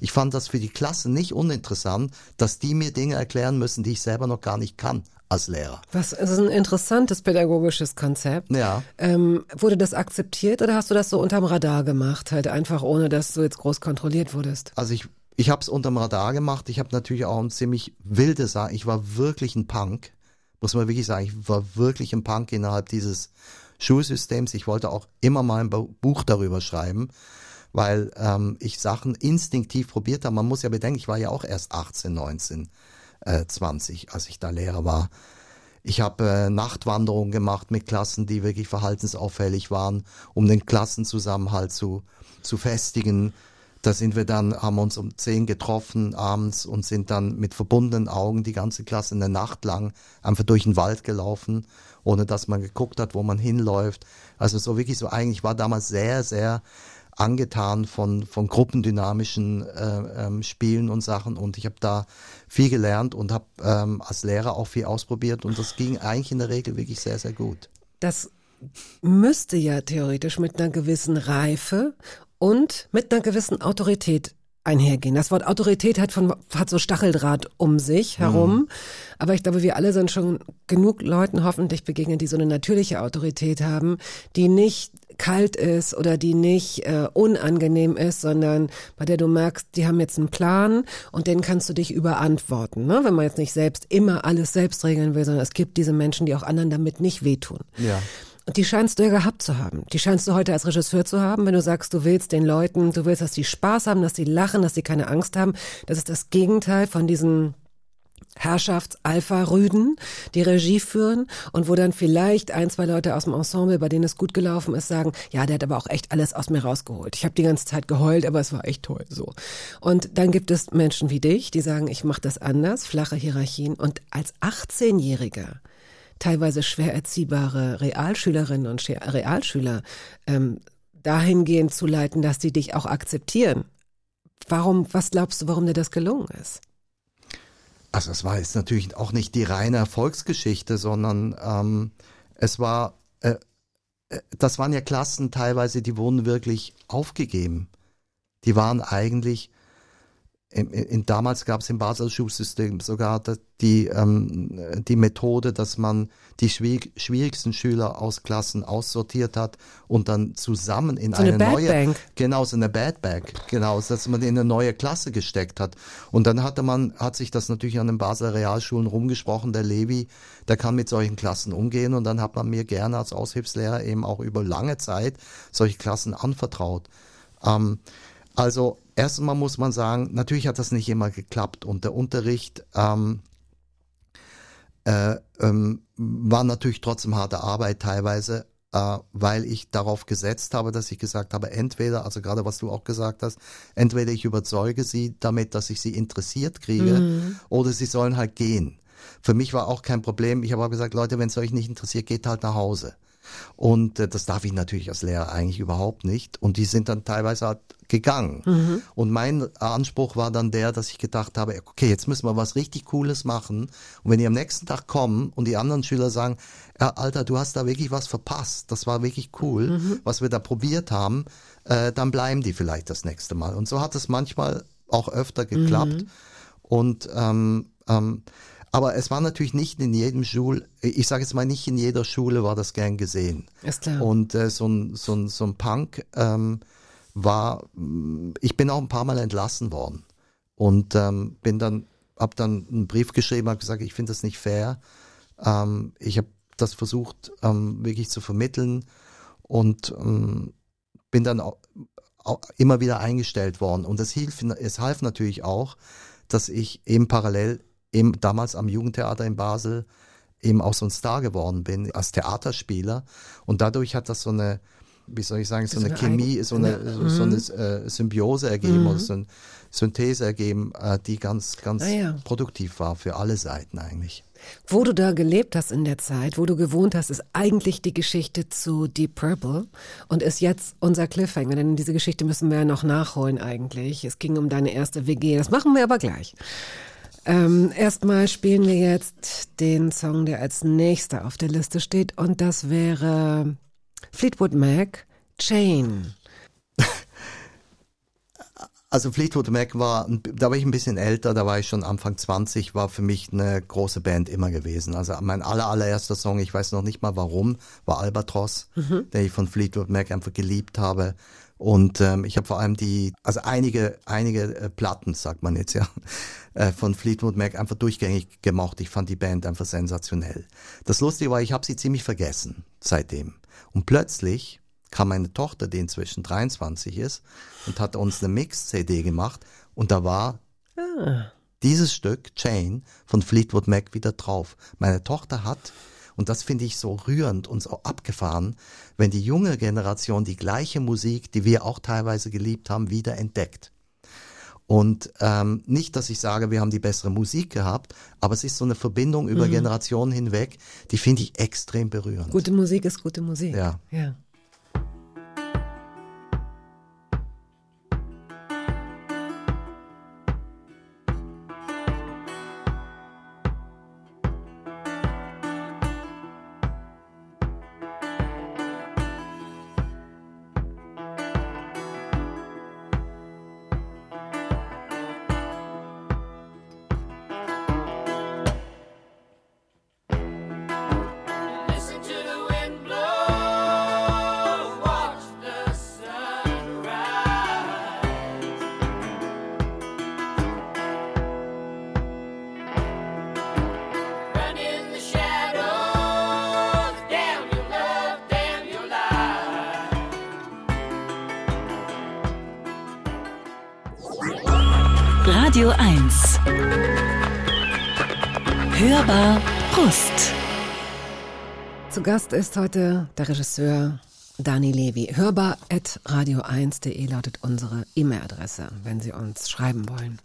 Ich fand das für die Klasse nicht uninteressant, dass die mir Dinge erklären müssen, die ich selber noch gar nicht kann als Lehrer. Was ist ein interessantes pädagogisches Konzept. Ja. Ähm, wurde das akzeptiert oder hast du das so unterm Radar gemacht, halt einfach ohne, dass du jetzt groß kontrolliert wurdest? Also ich, ich habe es unterm Radar gemacht. Ich habe natürlich auch ein ziemlich wilde Sache. Ich war wirklich ein Punk, muss man wirklich sagen. Ich war wirklich ein Punk innerhalb dieses Schulsystems. Ich wollte auch immer mal ein Bu- Buch darüber schreiben, weil ähm, ich Sachen instinktiv probiert habe. Man muss ja bedenken, ich war ja auch erst 18, 19, äh, 20, als ich da Lehrer war. Ich habe äh, Nachtwanderungen gemacht mit Klassen, die wirklich verhaltensauffällig waren, um den Klassenzusammenhalt zu, zu festigen. Da sind wir dann, haben uns um zehn getroffen abends und sind dann mit verbundenen Augen die ganze Klasse eine Nacht lang einfach durch den Wald gelaufen, ohne dass man geguckt hat, wo man hinläuft. Also so wirklich so eigentlich war damals sehr, sehr angetan von, von gruppendynamischen äh, ähm, Spielen und Sachen und ich habe da viel gelernt und habe ähm, als Lehrer auch viel ausprobiert und das ging eigentlich in der Regel wirklich sehr, sehr gut. Das müsste ja theoretisch mit einer gewissen Reife und mit einer gewissen Autorität einhergehen. Das Wort Autorität hat von hat so Stacheldraht um sich herum, aber ich glaube, wir alle sind schon genug Leuten hoffentlich begegnet, die so eine natürliche Autorität haben, die nicht kalt ist oder die nicht äh, unangenehm ist, sondern bei der du merkst, die haben jetzt einen Plan und den kannst du dich überantworten. Ne? Wenn man jetzt nicht selbst immer alles selbst regeln will, sondern es gibt diese Menschen, die auch anderen damit nicht wehtun. Ja. Und die scheinst du ja gehabt zu haben. Die scheinst du heute als Regisseur zu haben, wenn du sagst, du willst den Leuten, du willst, dass die Spaß haben, dass sie lachen, dass sie keine Angst haben. Das ist das Gegenteil von diesen Herrschafts-Alpha-Rüden, die Regie führen und wo dann vielleicht ein, zwei Leute aus dem Ensemble, bei denen es gut gelaufen ist, sagen, ja, der hat aber auch echt alles aus mir rausgeholt. Ich habe die ganze Zeit geheult, aber es war echt toll so. Und dann gibt es Menschen wie dich, die sagen, ich mache das anders, flache Hierarchien. Und als 18-Jähriger teilweise schwer erziehbare Realschülerinnen und Realschüler ähm, dahingehend zu leiten, dass die dich auch akzeptieren. Warum, was glaubst du, warum dir das gelungen ist? Also es war jetzt natürlich auch nicht die reine Erfolgsgeschichte, sondern ähm, es war, äh, äh, das waren ja Klassen teilweise, die wurden wirklich aufgegeben. Die waren eigentlich, in, in, damals gab es im Basel Schulsystem sogar die, ähm, die Methode, dass man die schwierig, schwierigsten Schüler aus Klassen aussortiert hat und dann zusammen in So eine eine neue, Bank. Genau, so eine Bad Bag. Genau, dass man in eine neue Klasse gesteckt hat. Und dann hatte man, hat sich das natürlich an den Basler Realschulen rumgesprochen. Der Levi, der kann mit solchen Klassen umgehen. Und dann hat man mir gerne als Aushilfslehrer eben auch über lange Zeit solche Klassen anvertraut. Ähm, also erstmal muss man sagen, natürlich hat das nicht immer geklappt. Und der Unterricht, ähm, äh, ähm, war natürlich trotzdem harte Arbeit teilweise. äh, weil ich darauf gesetzt habe, dass ich gesagt habe, entweder, also gerade was du auch gesagt hast, entweder ich überzeuge sie damit, dass ich sie interessiert kriege, oder sie sollen halt gehen. Für mich war auch kein Problem. Ich habe auch gesagt, Leute, wenn es euch nicht interessiert, geht halt nach Hause. Und äh, das darf ich natürlich als Lehrer eigentlich überhaupt nicht. Und die sind dann teilweise halt gegangen. Und mein Anspruch war dann der, dass ich gedacht habe, okay, jetzt müssen wir was richtig Cooles machen. Und wenn die am nächsten Tag kommen und die anderen Schüler sagen, ja, Alter, du hast da wirklich was verpasst, das war wirklich cool, was wir da probiert haben, äh, dann bleiben die vielleicht das nächste Mal. Und so hat es manchmal auch öfter geklappt. Und ähm, ähm, aber es war natürlich nicht in jedem Schul, ich sage jetzt mal nicht in jeder Schule war das gern gesehen. Ist klar. Und äh, so, ein, so, ein, so ein Punk ähm, war, mh, ich bin auch ein paar Mal entlassen worden und ähm, bin dann, habe dann einen Brief geschrieben, habe gesagt, ich finde das nicht fair. Ähm, ich habe das versucht ähm, wirklich zu vermitteln und ähm, bin dann auch, auch immer wieder eingestellt worden. Und es hilft, es half natürlich auch, dass ich eben parallel eben damals am Jugendtheater in Basel eben auch so ein Star geworden bin als Theaterspieler und dadurch hat das so eine wie soll ich sagen, so, So eine eine Chemie, so eine, so, so eine äh, Symbiose ergeben Mhm. oder so eine Synthese ergeben, äh, die ganz, ganz Ah ja. produktiv war für alle Seiten eigentlich. Wo du da gelebt hast in der Zeit, wo du gewohnt hast, ist eigentlich die Geschichte zu Deep Purple und ist jetzt unser Cliffhanger, denn diese Geschichte müssen wir ja noch nachholen eigentlich. Es ging um deine erste WG, das machen wir aber gleich. Ähm, erstmal spielen wir jetzt den Song, der als nächster auf der Liste steht und das wäre Fleetwood Mac, Chain. <laughs> Also Fleetwood Mac war, da war ich ein bisschen älter, da war ich schon Anfang 20, war für mich eine große Band immer gewesen. Also mein aller, allererster Song, ich weiß noch nicht mal warum, war Albatross, den ich von Fleetwood Mac einfach geliebt habe. Und ähm, ich habe vor allem die, also einige, einige äh, Platten, sagt man jetzt ja, <laughs> äh, von Fleetwood Mac einfach durchgängig gemacht. Ich fand die Band einfach sensationell. Das Lustige war, ich habe sie ziemlich vergessen seitdem. Und plötzlich kam meine Tochter, die inzwischen 23 ist, und hat uns eine Mix-CD gemacht und da war dieses Stück Chain von Fleetwood Mac wieder drauf. Meine Tochter hat, und das finde ich so rührend und so abgefahren, wenn die junge Generation die gleiche Musik, die wir auch teilweise geliebt haben, wieder entdeckt. Und ähm, nicht, dass ich sage, wir haben die bessere Musik gehabt, aber es ist so eine Verbindung über Generationen hinweg, die finde ich extrem berührend. Gute Musik ist gute Musik. Ja. Ja. Radio 1. Hörbar Brust. Zu Gast ist heute der Regisseur Dani Levi. Hörbar at radio1.de lautet unsere E-Mail-Adresse, wenn Sie uns schreiben wollen.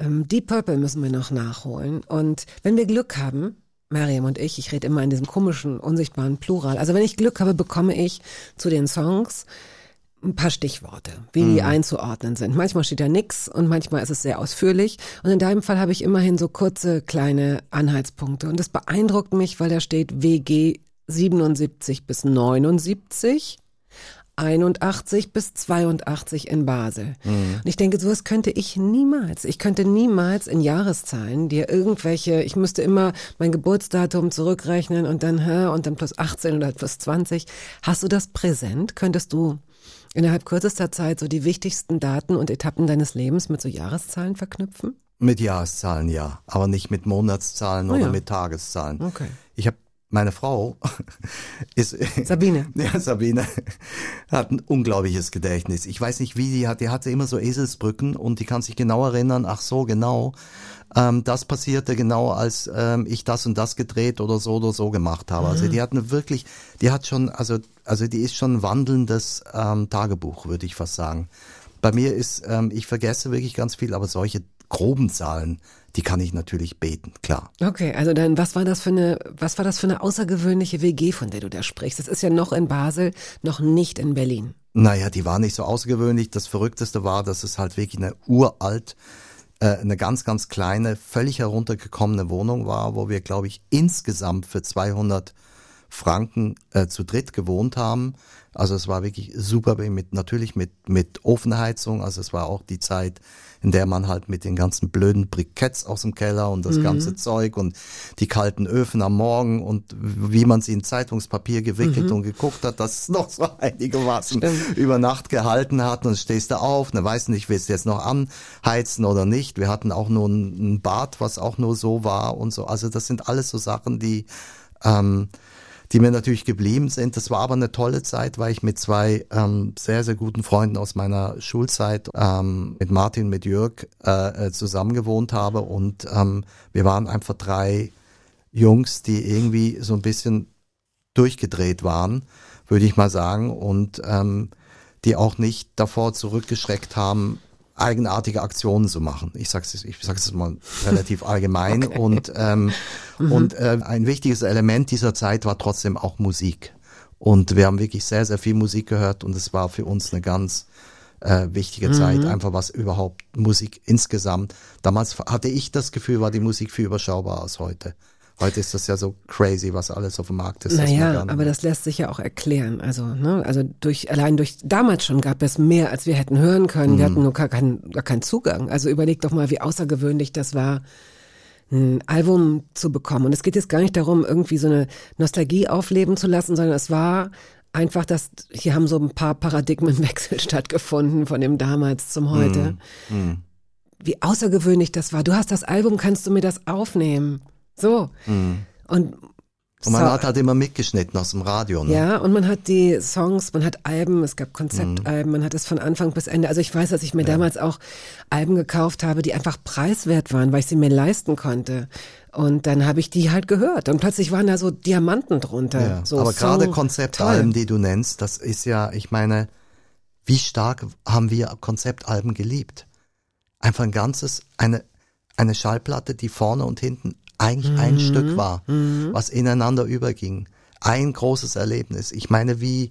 Ähm, Deep Purple müssen wir noch nachholen. Und wenn wir Glück haben, Mariam und ich, ich rede immer in diesem komischen, unsichtbaren Plural. Also wenn ich Glück habe, bekomme ich zu den Songs ein paar Stichworte, wie die einzuordnen sind. Manchmal steht da nix und manchmal ist es sehr ausführlich. Und in deinem Fall habe ich immerhin so kurze, kleine Anhaltspunkte. Und das beeindruckt mich, weil da steht WG 77 bis 79. 81 bis 82 in Basel. Und ich denke, sowas könnte ich niemals. Ich könnte niemals in Jahreszahlen dir irgendwelche, ich müsste immer mein Geburtsdatum zurückrechnen und dann, hä, und dann plus 18 oder plus 20. Hast du das präsent? Könntest du innerhalb kürzester Zeit so die wichtigsten Daten und Etappen deines Lebens mit so Jahreszahlen verknüpfen? Mit Jahreszahlen ja, aber nicht mit Monatszahlen Oh oder ja. mit Tageszahlen. Okay. Ich habe meine Frau <laughs> ist Sabine. <laughs> Ja, Sabine <laughs> hat ein unglaubliches Gedächtnis. Ich weiß nicht, wie die hat. Die hatte immer so Eselsbrücken und die kann sich genau erinnern. Ach so, genau. Ähm, das passierte genau, als ähm, ich das und das gedreht oder so oder so gemacht habe. Also die hat eine wirklich, die hat schon, also also die ist schon ein wandelndes ähm, Tagebuch, würde ich fast sagen. Bei mir ist, ähm, ich vergesse wirklich ganz viel, aber solche groben Zahlen, die kann ich natürlich beten, klar. Okay, also dann, was war das für eine, was war das für eine außergewöhnliche WG, von der du da sprichst? Das ist ja noch in Basel, noch nicht in Berlin. Naja, die war nicht so außergewöhnlich. Das Verrückteste war, dass es halt wirklich eine uralt, äh, eine ganz, ganz kleine, völlig heruntergekommene Wohnung war, wo wir, glaube ich, insgesamt für 200 Franken äh, zu dritt gewohnt haben. Also es war wirklich super, mit, natürlich mit, mit Ofenheizung. Also es war auch die Zeit, in der man halt mit den ganzen blöden Briketts aus dem Keller und das ganze Zeug und die kalten Öfen am Morgen und wie man sie in Zeitungspapier gewickelt und geguckt hat, dass es noch so einigermaßen über Nacht gehalten hat und stehst du auf, ne, weißt nicht, willst du jetzt noch anheizen oder nicht. Wir hatten auch nur ein, ein Bad, was auch nur so war und so. Also das sind alles so Sachen, die ähm, die mir natürlich geblieben sind. Das war aber eine tolle Zeit, weil ich mit zwei ähm, sehr, sehr guten Freunden aus meiner Schulzeit, ähm, mit Martin, mit Jörg, äh, äh, zusammen gewohnt habe. Und ähm, wir waren einfach drei Jungs, die irgendwie so ein bisschen durchgedreht waren, würde ich mal sagen. Und ähm, die auch nicht davor zurückgeschreckt haben, eigenartige Aktionen zu machen. Ich sag's ich sag's mal relativ <laughs> allgemein und ähm, und äh, ein wichtiges Element dieser Zeit war trotzdem auch Musik. Und wir haben wirklich sehr sehr viel Musik gehört und es war für uns eine ganz äh, wichtige Zeit, einfach was überhaupt Musik insgesamt. Damals hatte ich das Gefühl, war die Musik viel überschaubar als heute. Heute ist das ja so crazy, was alles auf dem Markt ist. Naja, aber das lässt sich ja auch erklären. Also, ne, also durch, allein durch, damals schon gab es mehr, als wir hätten hören können. Wir hatten nur gar keinen, gar keinen Zugang. Also überleg doch mal, wie außergewöhnlich das war, ein Album zu bekommen. Und es geht jetzt gar nicht darum, irgendwie so eine Nostalgie aufleben zu lassen, sondern es war einfach, dass hier haben so ein paar Paradigmenwechsel <laughs> stattgefunden von dem damals zum heute. Mhm. Wie außergewöhnlich das war. Du hast das Album, kannst du mir das aufnehmen? So. Und Und man so- hat halt immer mitgeschnitten aus dem Radio. Ne? ja, und man hat die Songs, man hat Alben, es gab Konzeptalben, man hat es von Anfang bis Ende. Also ich weiß, dass ich mir damals auch Alben gekauft habe, die einfach preiswert waren, weil ich sie mir leisten konnte. Und dann habe ich die halt gehört. Und plötzlich waren da so Diamanten drunter. Ja, So aber Song- gerade Konzeptalben, Toll. die du nennst, das ist ja, ich meine, wie stark haben wir Konzeptalben geliebt? Einfach ein ganzes, eine, eine Schallplatte, die vorne und hinten eigentlich Mhm. ein Stück war, was ineinander überging. Ein großes Erlebnis. Ich meine, wie,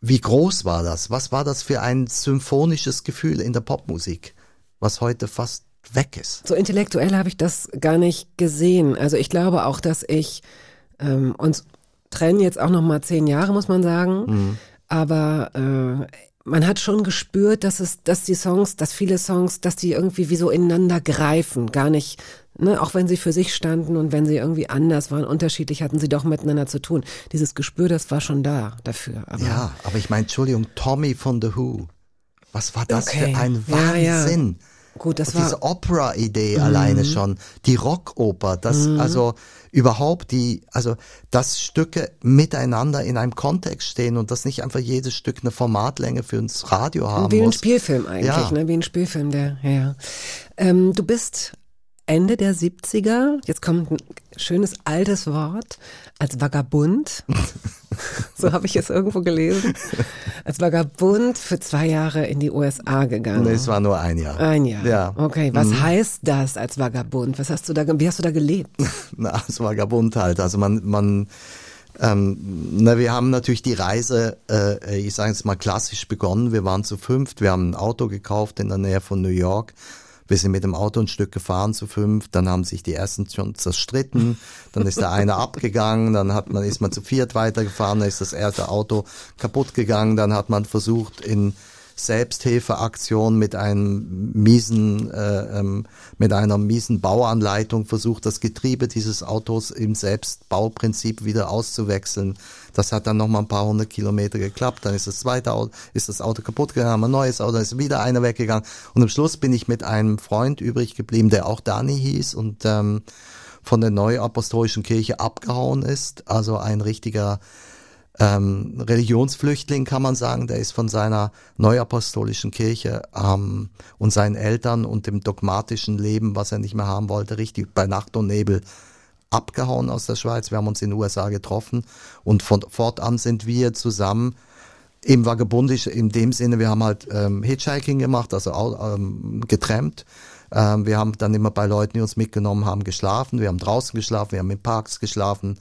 wie groß war das? Was war das für ein symphonisches Gefühl in der Popmusik, was heute fast weg ist? So intellektuell habe ich das gar nicht gesehen. Also ich glaube auch, dass ich ähm, uns trennen jetzt auch noch mal zehn Jahre, muss man sagen. Mhm. Aber äh, man hat schon gespürt, dass es, dass die Songs, dass viele Songs, dass die irgendwie wie so ineinander greifen, gar nicht. Ne, auch wenn sie für sich standen und wenn sie irgendwie anders waren, unterschiedlich, hatten sie doch miteinander zu tun. Dieses Gespür, das war schon da dafür. Aber Ja, aber ich meine, Entschuldigung, Tommy von The Who. Was war das Okay. für ein Ja, ja. Wahnsinn? gut, das Und war Mhm. diese Opera-Idee alleine schon, die Rockoper, das also überhaupt die, also dass Stücke miteinander in einem Kontext stehen und dass nicht einfach jedes Stück eine Formatlänge für uns Radio haben Wie ein muss. Spielfilm eigentlich, Ja. ne? Wie ein Spielfilm, der, ja. ja. Ähm, du bist Ende der 70er, jetzt kommt ein schönes altes Wort, als Vagabund, <laughs> so habe ich es irgendwo gelesen, <laughs> als Vagabund für zwei Jahre in die USA gegangen. Nee, es war nur ein Jahr. ein Jahr. Ja. Okay, was heißt das als Vagabund? Was hast du da, wie hast du da gelebt? <laughs> Na, es war Vagabund halt. Also man, man, ähm, na, wir haben natürlich die Reise, äh, ich sage jetzt mal klassisch begonnen. Wir waren zu fünft, wir haben ein Auto gekauft in der Nähe von New York. Wir sind mit dem Auto ein Stück gefahren zu fünf, dann haben sich die ersten schon zerstritten, dann ist der <laughs> eine abgegangen, dann hat man, ist man zu viert weitergefahren, dann ist das erste Auto kaputt gegangen, dann hat man versucht in Selbsthilfeaktion mit einem miesen, äh, ähm, mit einer miesen Bauanleitung versucht, das Getriebe dieses Autos im Selbstbauprinzip wieder auszuwechseln. Das hat dann noch mal ein paar hundert Kilometer geklappt. Dann ist das zweite Auto, ist das Auto kaputt gegangen, haben ein neues Auto, ist wieder einer weggegangen. Und am Schluss bin ich mit einem Freund übrig geblieben, der auch Dani hieß und ähm, von der Neuapostolischen Kirche abgehauen ist. Also ein richtiger ähm, Religionsflüchtling kann man sagen, der ist von seiner neuapostolischen Kirche ähm, und seinen Eltern und dem dogmatischen Leben, was er nicht mehr haben wollte, richtig bei Nacht und Nebel abgehauen aus der Schweiz. Wir haben uns in den USA getroffen und von fortan sind wir zusammen im Vagabundisch in dem Sinne, wir haben halt ähm, Hitchhiking gemacht, also ähm, getrennt. Ähm, wir haben dann immer bei Leuten, die uns mitgenommen haben, geschlafen. Wir haben draußen geschlafen, wir haben in Parks geschlafen.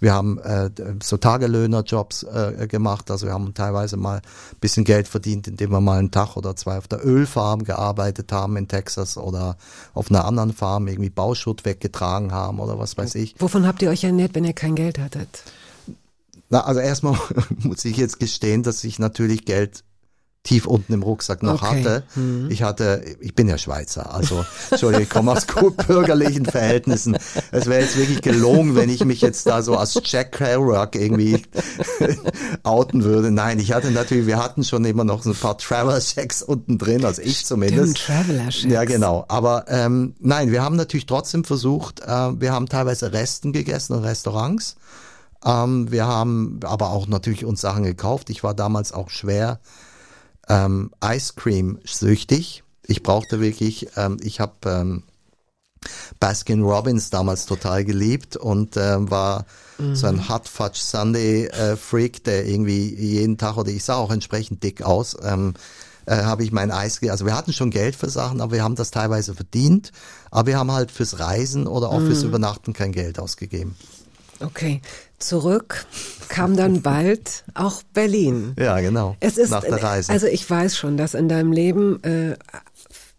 Wir haben äh, so Tagelöhnerjobs äh, gemacht. Also wir haben teilweise mal ein bisschen Geld verdient, indem wir mal einen Tag oder zwei auf der Ölfarm gearbeitet haben in Texas oder auf einer anderen Farm irgendwie Bauschutt weggetragen haben oder was weiß ich. Wovon habt ihr euch ernährt, wenn ihr kein Geld hattet? Na, also erstmal <laughs> muss ich jetzt gestehen, dass ich natürlich Geld tief unten im Rucksack noch Okay. hatte. Ich hatte, ich bin ja Schweizer, also Entschuldigung, ich komme aus gut <laughs> bürgerlichen Verhältnissen. Es wäre jetzt wirklich gelogen, wenn ich mich jetzt da so als Jack Kerouac irgendwie <laughs> outen würde. Nein, ich hatte natürlich, wir hatten schon immer noch so ein paar Travel-Checks unten drin, also ich zumindest. Traveler-Checks. Ja, genau. Aber ähm, nein, wir haben natürlich trotzdem versucht, äh, wir haben teilweise Resten gegessen in Restaurants. Ähm, wir haben aber auch natürlich uns Sachen gekauft. Ich war damals auch schwer ähm, Ice Cream süchtig. Ich brauchte wirklich, ähm, ich habe ähm, Baskin Robbins damals total geliebt und ähm, war so ein Hot Fudge Sunday äh, Freak, der irgendwie jeden Tag oder ich sah auch entsprechend dick aus. Ähm, äh, habe ich mein Eis, also wir hatten schon Geld für Sachen, aber wir haben das teilweise verdient, aber wir haben halt fürs Reisen oder auch fürs Übernachten kein Geld ausgegeben. Okay. Zurück kam dann <laughs> bald auch Berlin. Ja, genau. Es ist, nach der Reise. also ich weiß schon, dass in deinem Leben äh,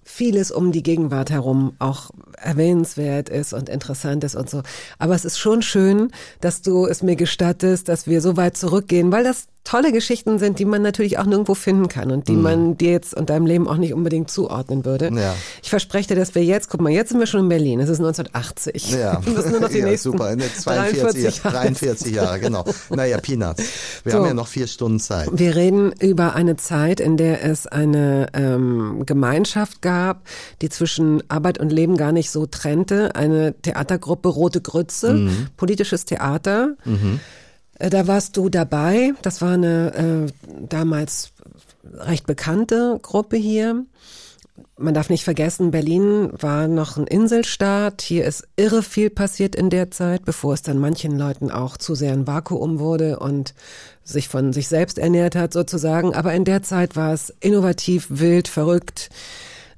vieles um die Gegenwart herum auch erwähnenswert ist und interessant ist und so. Aber es ist schon schön, dass du es mir gestattest, dass wir so weit zurückgehen, weil das tolle Geschichten sind, die man natürlich auch nirgendwo finden kann und die man dir jetzt und deinem Leben auch nicht unbedingt zuordnen würde. Mhm. Ja. Ich verspreche dir, dass wir jetzt, guck mal, jetzt sind wir schon in Berlin. Es ist 1980. Ja, <laughs> Wir müssen nur noch die ja nächsten super. Ne, 42, 43 Jahre 43 Jahre, genau. Naja, Peanuts. Wir So. haben ja noch vier Stunden Zeit. Wir reden über eine Zeit, in der es eine ähm, Gemeinschaft gab, die zwischen Arbeit und Leben gar nicht so trennte. Eine Theatergruppe Rote Grütze, politisches Theater. Äh, Da warst du dabei. Das war eine äh, damals recht bekannte Gruppe hier. Man darf nicht vergessen, Berlin war noch ein Inselstaat. Hier ist irre viel passiert in der Zeit, bevor es dann manchen Leuten auch zu sehr ein Vakuum wurde und sich von sich selbst ernährt hat sozusagen. Aber in der Zeit war es innovativ, wild, verrückt,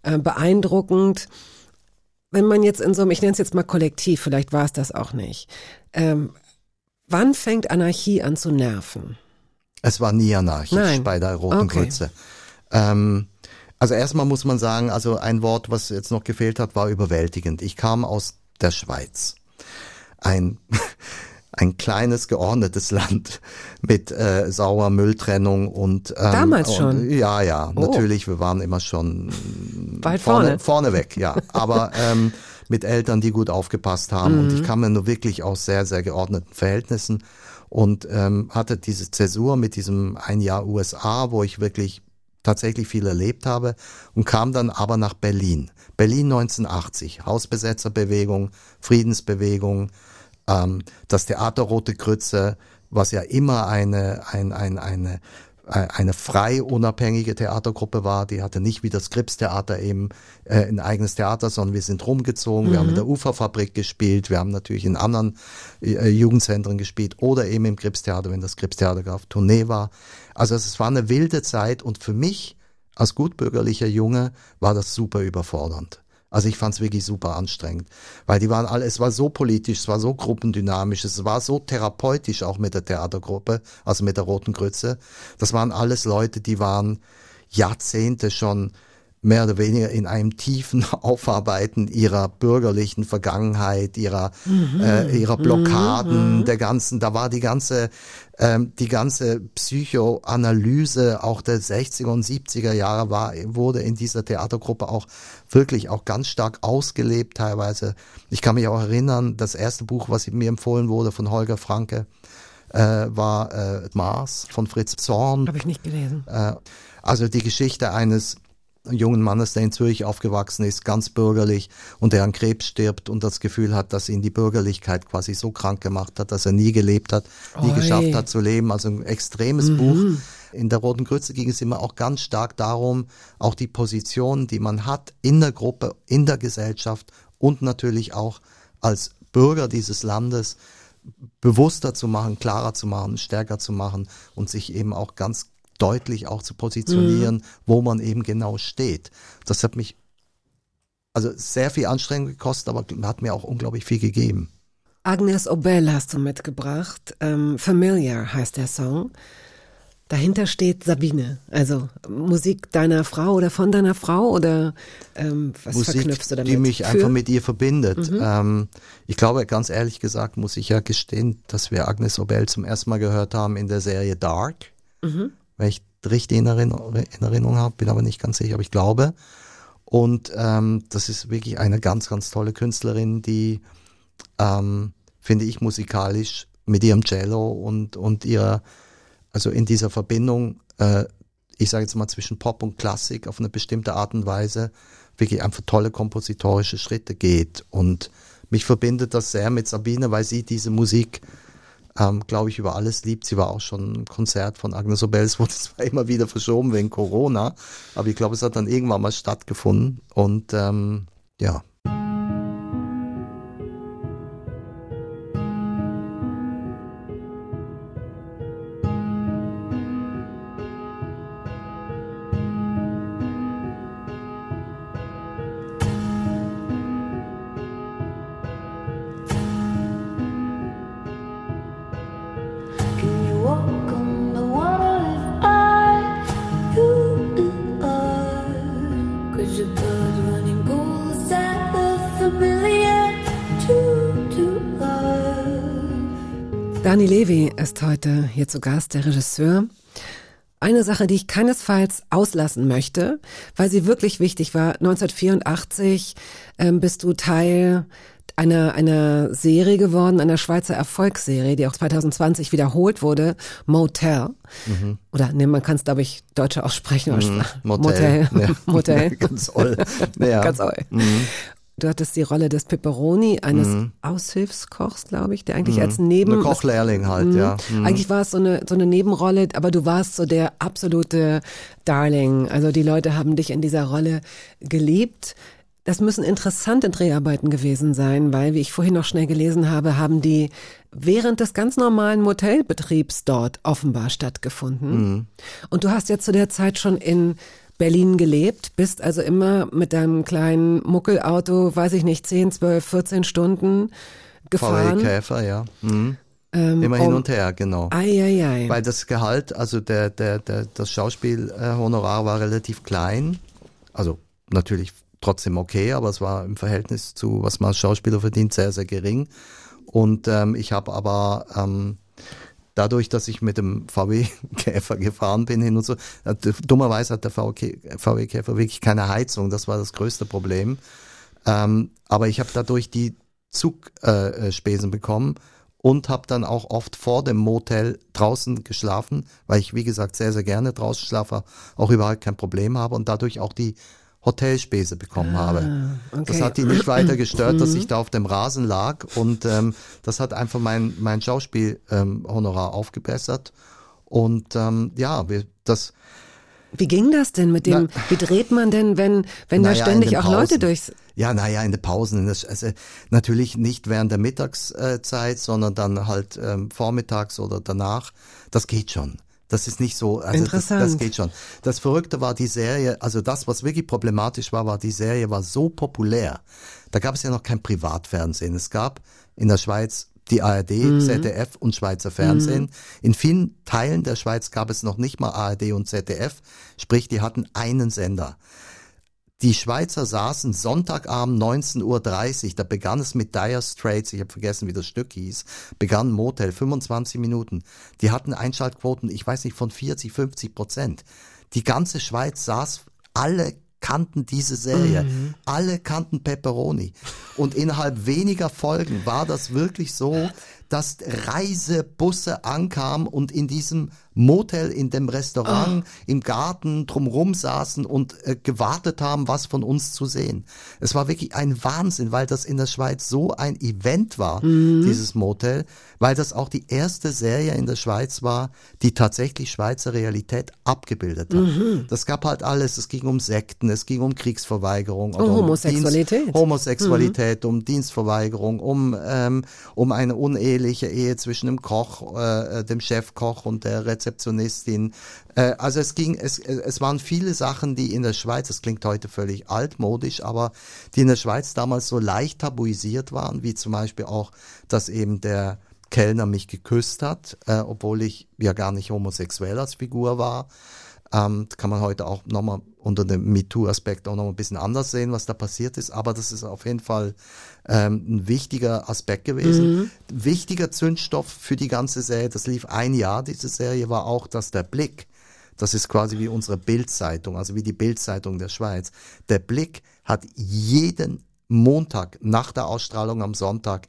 äh, beeindruckend. Wenn man jetzt in so einem, ich nenne es jetzt mal Kollektiv, vielleicht war es das auch nicht. Ähm, wann fängt Anarchie an zu nerven? Es war nie anarchisch Nein. bei der Roten Okay. Grütze. Ähm, also erstmal muss man sagen, also ein Wort, was jetzt noch gefehlt hat, war überwältigend. Ich kam aus der Schweiz. Ein, <laughs> ein kleines, geordnetes Land mit äh, saurer Mülltrennung und ähm, Damals und, schon? Ja, ja, Oh. natürlich, wir waren immer schon Weit vorne, vorne. vorne weg, ja. Aber <laughs> ähm, mit Eltern, die gut aufgepasst haben. Und Mhm. ich kam ja nur wirklich aus sehr, sehr geordneten Verhältnissen und ähm, hatte diese Zäsur mit diesem ein Jahr USA, wo ich wirklich tatsächlich viel erlebt habe und kam dann aber nach Berlin. Berlin 1980, Hausbesetzerbewegung, Friedensbewegung, ähm, das Theater Rote Grütze, was ja immer eine, ein, ein, eine, eine frei unabhängige Theatergruppe war, die hatte nicht wie das Gripstheater eben äh, ein eigenes Theater, sondern wir sind rumgezogen, wir haben in der Uferfabrik gespielt, wir haben natürlich in anderen äh, Jugendzentren gespielt oder eben im Gripstheater, wenn das Gripstheater auf Tournee war. Also es war eine wilde Zeit und für mich als gutbürgerlicher Junge war das super überfordernd. Also ich fand es wirklich super anstrengend, weil die waren alle, es war so politisch, es war so gruppendynamisch, es war so therapeutisch auch mit der Theatergruppe, also mit der Roten Grütze. Das waren alles Leute, die waren Jahrzehnte schon mehr oder weniger in einem tiefen <laughs> Aufarbeiten ihrer bürgerlichen Vergangenheit, ihrer, äh, ihrer Blockaden, der ganzen, da war die ganze, ähm, die ganze Psychoanalyse auch der 60er und 70er Jahre war, wurde in dieser Theatergruppe auch wirklich auch ganz stark ausgelebt teilweise. Ich kann mich auch erinnern, das erste Buch, was mir empfohlen wurde von Holger Franke, äh, war äh, Mars von Fritz Zorn. Habe ich nicht gelesen. Äh, also die Geschichte eines jungen Mannes, der in Zürich aufgewachsen ist, ganz bürgerlich und der an Krebs stirbt und das Gefühl hat, dass ihn die Bürgerlichkeit quasi so krank gemacht hat, dass er nie gelebt hat, nie Oi. geschafft hat zu leben. Also ein extremes Buch. In der Roten Grütze ging es immer auch ganz stark darum, auch die Position, die man hat in der Gruppe, in der Gesellschaft und natürlich auch als Bürger dieses Landes bewusster zu machen, klarer zu machen, stärker zu machen und sich eben auch ganz deutlich auch zu positionieren, wo man eben genau steht. Das hat mich also sehr viel Anstrengung gekostet, aber hat mir auch unglaublich viel gegeben. Agnes Obel hast du mitgebracht. Ähm, Familiar heißt der Song. Dahinter steht Sabine. Also Musik deiner Frau oder von deiner Frau oder ähm, was Musik, verknüpfst du damit? die mich Für? einfach mit ihr verbindet. Ähm, ich glaube, ganz ehrlich gesagt, muss ich ja gestehen, dass wir Agnes Obel zum ersten Mal gehört haben in der Serie Dark. Wenn ich richtig in Erinnerung, in Erinnerung habe, bin aber nicht ganz sicher, aber ich glaube. Und ähm, das ist wirklich eine ganz, ganz tolle Künstlerin, die, ähm, finde ich, musikalisch mit ihrem Cello und, und ihrer, also in dieser Verbindung, äh, ich sage jetzt mal zwischen Pop und Klassik auf eine bestimmte Art und Weise wirklich einfach tolle kompositorische Schritte geht. Und mich verbindet das sehr mit Sabine, weil sie diese Musik, ähm, glaube ich, über alles liebt. Sie war auch schon im Konzert von Agnes Obel. Es wurde zwar immer wieder verschoben wegen Corona, aber ich glaube, es hat dann irgendwann mal stattgefunden. Und ähm, ja, Dani Levi ist heute hier zu Gast, der Regisseur. Eine Sache, die ich keinesfalls auslassen möchte, weil sie wirklich wichtig war. 1984 ähm, bist du Teil einer, einer Serie geworden, einer Schweizer Erfolgsserie, die auch 2020 wiederholt wurde, Motel. Oder nee, man kann es, glaube ich, deutscher aussprechen. Mhm. <laughs> Motel. Ja. Motel. <laughs> ganz toll. <laughs> Ja. Ganz toll. Mhm. Du hattest die Rolle des Pepperoni, eines Aushilfskochs, glaube ich, der eigentlich als Neben... Ein Kochlehrling halt, ja. Mhm. Eigentlich war es so eine, so eine Nebenrolle, aber du warst so der absolute Darling. Also die Leute haben dich in dieser Rolle geliebt. Das müssen interessante Dreharbeiten gewesen sein, weil, wie ich vorhin noch schnell gelesen habe, haben die während des ganz normalen Motelbetriebs dort offenbar stattgefunden. Und du hast ja zu der Zeit schon in Berlin gelebt, bist also immer mit deinem kleinen Muckelauto, weiß ich nicht, 10, 12, 14 Stunden gefahren. VW Käfer, ja. Mhm. ähm, Immer hin um- und her, genau. Eieiei. Weil das Gehalt, also der, der, der, das Schauspielhonorar war relativ klein. Also natürlich trotzdem okay, aber es war im Verhältnis zu, was man als Schauspieler verdient, sehr, sehr gering. Und ähm, ich habe aber ähm, dadurch, dass ich mit dem VW-Käfer <laughs> gefahren bin hin und so, dummerweise hat der VW-Käfer wirklich keine Heizung, das war das größte Problem. Ähm, aber ich habe dadurch die Zugspesen äh, Spesen bekommen und habe dann auch oft vor dem Motel draußen geschlafen, weil ich, wie gesagt, sehr, sehr gerne draußen schlafe, auch überhaupt kein Problem habe und dadurch auch die Hotelspese bekommen habe. Das hat die nicht weiter gestört, dass ich da auf dem Rasen lag und ähm, das hat einfach mein, mein Schauspielhonorar ähm, Honorar aufgebessert. Und ähm, ja, wir, das, Wie ging das denn mit dem, Na- wie dreht man denn, wenn, wenn da in ständig auch Leute Pausen. durchs, Ja, naja, in den Pausen. Also natürlich nicht während der Mittagszeit, sondern dann halt ähm, vormittags oder danach. Das geht schon. Das ist nicht so. Also Interessant. Das, das geht schon. Das Verrückte war die Serie, also das, was wirklich problematisch war, war die Serie war so populär. Da gab es ja noch kein Privatfernsehen. Es gab in der Schweiz die ARD, Mhm. ZDF und Schweizer Fernsehen. In vielen Teilen der Schweiz gab es noch nicht mal ARD und ZDF. Sprich, die hatten einen Sender. Die Schweizer saßen Sonntagabend 19.30 Uhr, da begann es mit Dire Straits, ich habe vergessen, wie das Stück hieß, begann Motel, 25 Minuten. Die hatten Einschaltquoten, ich weiß nicht, von 40, 50 Prozent. Die ganze Schweiz saß, alle kannten diese Serie, alle kannten Pepperoni. Und innerhalb weniger Folgen war das wirklich so, dass Reisebusse ankamen und in diesem Motel, in dem Restaurant, im Garten drumrum saßen und äh, gewartet haben, was von uns zu sehen. Es war wirklich ein Wahnsinn, weil das in der Schweiz so ein Event war, dieses Motel, weil das auch die erste Serie in der Schweiz war, die tatsächlich Schweizer Realität abgebildet hat. Das gab halt alles. Es ging um Sekten, es ging um Kriegsverweigerung. oder Um um Homosexualität. Dienst, Homosexualität, um Dienstverweigerung, um, ähm, um eine uneheliche Ehe zwischen dem Koch, äh, dem Chefkoch und der Rezeptionistin. Äh, also es ging, es, es waren viele Sachen, die in der Schweiz, das klingt heute völlig altmodisch, aber die in der Schweiz damals so leicht tabuisiert waren, wie zum Beispiel auch, dass eben der Kellner mich geküsst hat, äh, obwohl ich ja gar nicht homosexuell als Figur war. Ähm, kann man heute auch nochmal unter dem MeToo-Aspekt auch noch ein bisschen anders sehen, was da passiert ist. Aber das ist auf jeden Fall ähm, ein wichtiger Aspekt gewesen. Wichtiger Zündstoff für die ganze Serie, das lief ein Jahr, diese Serie, war auch, dass der Blick, das ist quasi wie unsere Bildzeitung, also wie die Bildzeitung der Schweiz, der Blick hat jeden Montag nach der Ausstrahlung am Sonntag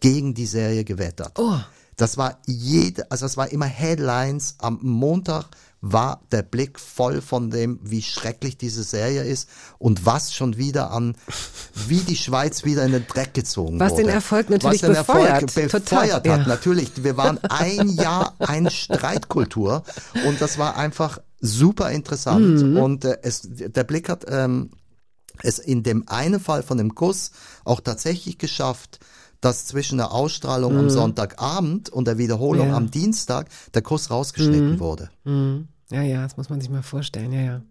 gegen die Serie gewettert. Oh. Das war jede, also das war immer Headlines. Am Montag war der Blick voll von dem, wie schrecklich diese Serie ist und was schon wieder an, wie die Schweiz wieder in den Dreck gezogen Was wurde. den Erfolg natürlich was den befeuert. Erfolg befeuert Total, hat. ja. Natürlich, wir waren ein Jahr eine Streitkultur und das war einfach super interessant Mhm. und äh, es, der Blick hat ähm, es in dem einen Fall von dem Kuss auch tatsächlich geschafft, dass zwischen der Ausstrahlung am Sonntagabend und der Wiederholung Mhm. Ja. Mhm. am Dienstag der Kuss rausgeschnitten wurde. Ja, ja, das muss man sich mal vorstellen, ja, ja.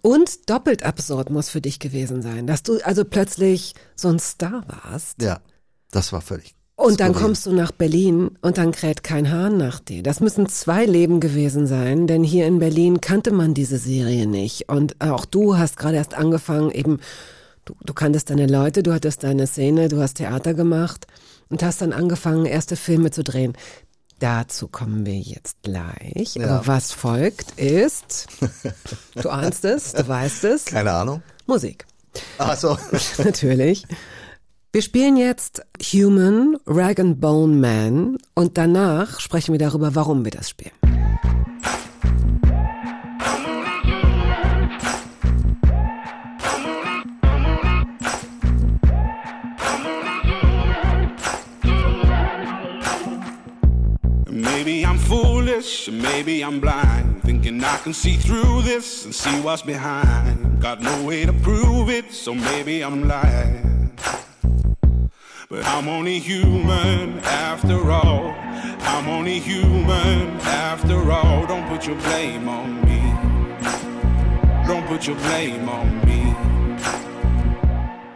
Und doppelt absurd muss für dich gewesen sein, dass du also plötzlich so ein Star warst. Ja, das war völlig. Und dann skurril. kommst du nach Berlin und dann kräht kein Hahn nach dir. Das müssen zwei Leben gewesen sein, denn hier in Berlin kannte man diese Serie nicht. Und auch du hast gerade erst angefangen, eben, du, du kanntest deine Leute, du hattest deine Szene, du hast Theater gemacht und hast dann angefangen, erste Filme zu drehen. Dazu kommen wir jetzt gleich. Ja. Aber was folgt ist, du ahnst es, du weißt es, Keine Ahnung. Musik. Also, <laughs> Natürlich. Wir spielen jetzt Human, Rag and Bone Man und danach sprechen wir darüber, warum wir das spielen. Foolish, maybe I'm blind. Thinking I can see through this and see what's behind. Got no way to prove it, so maybe I'm lying. But I'm only human after all. I'm only human after all. Don't put your blame on me. Don't put your blame on me.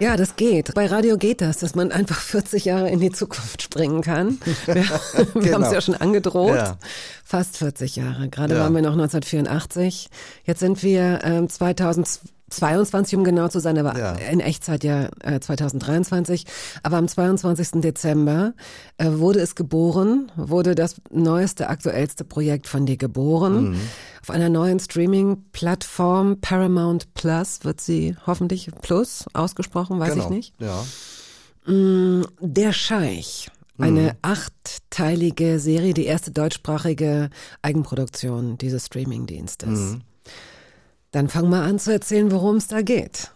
Ja, das geht. Bei Radio geht das, dass man einfach <laughs> 40 Jahre in die Zukunft springen kann. Wir, <laughs> wir genau. haben es genau. ja schon angedroht. Ja. Fast 40 Jahre. Gerade ja. waren wir noch 1984. Jetzt sind wir äh, 2000, 22 um genau zu sein, aber ja. in Echtzeit ja äh, 2023. Aber am 22. Dezember äh, wurde es geboren, wurde das neueste, aktuellste Projekt von dir geboren. Mhm. Auf einer neuen Streaming-Plattform Paramount Plus wird sie hoffentlich Plus ausgesprochen, weiß genau. ich nicht. Ja. Mm, Der Scheich. Eine mhm. achtteilige Serie, die erste deutschsprachige Eigenproduktion dieses Streamingdienstes. Mhm. Dann fang mal an zu erzählen, worum es da geht.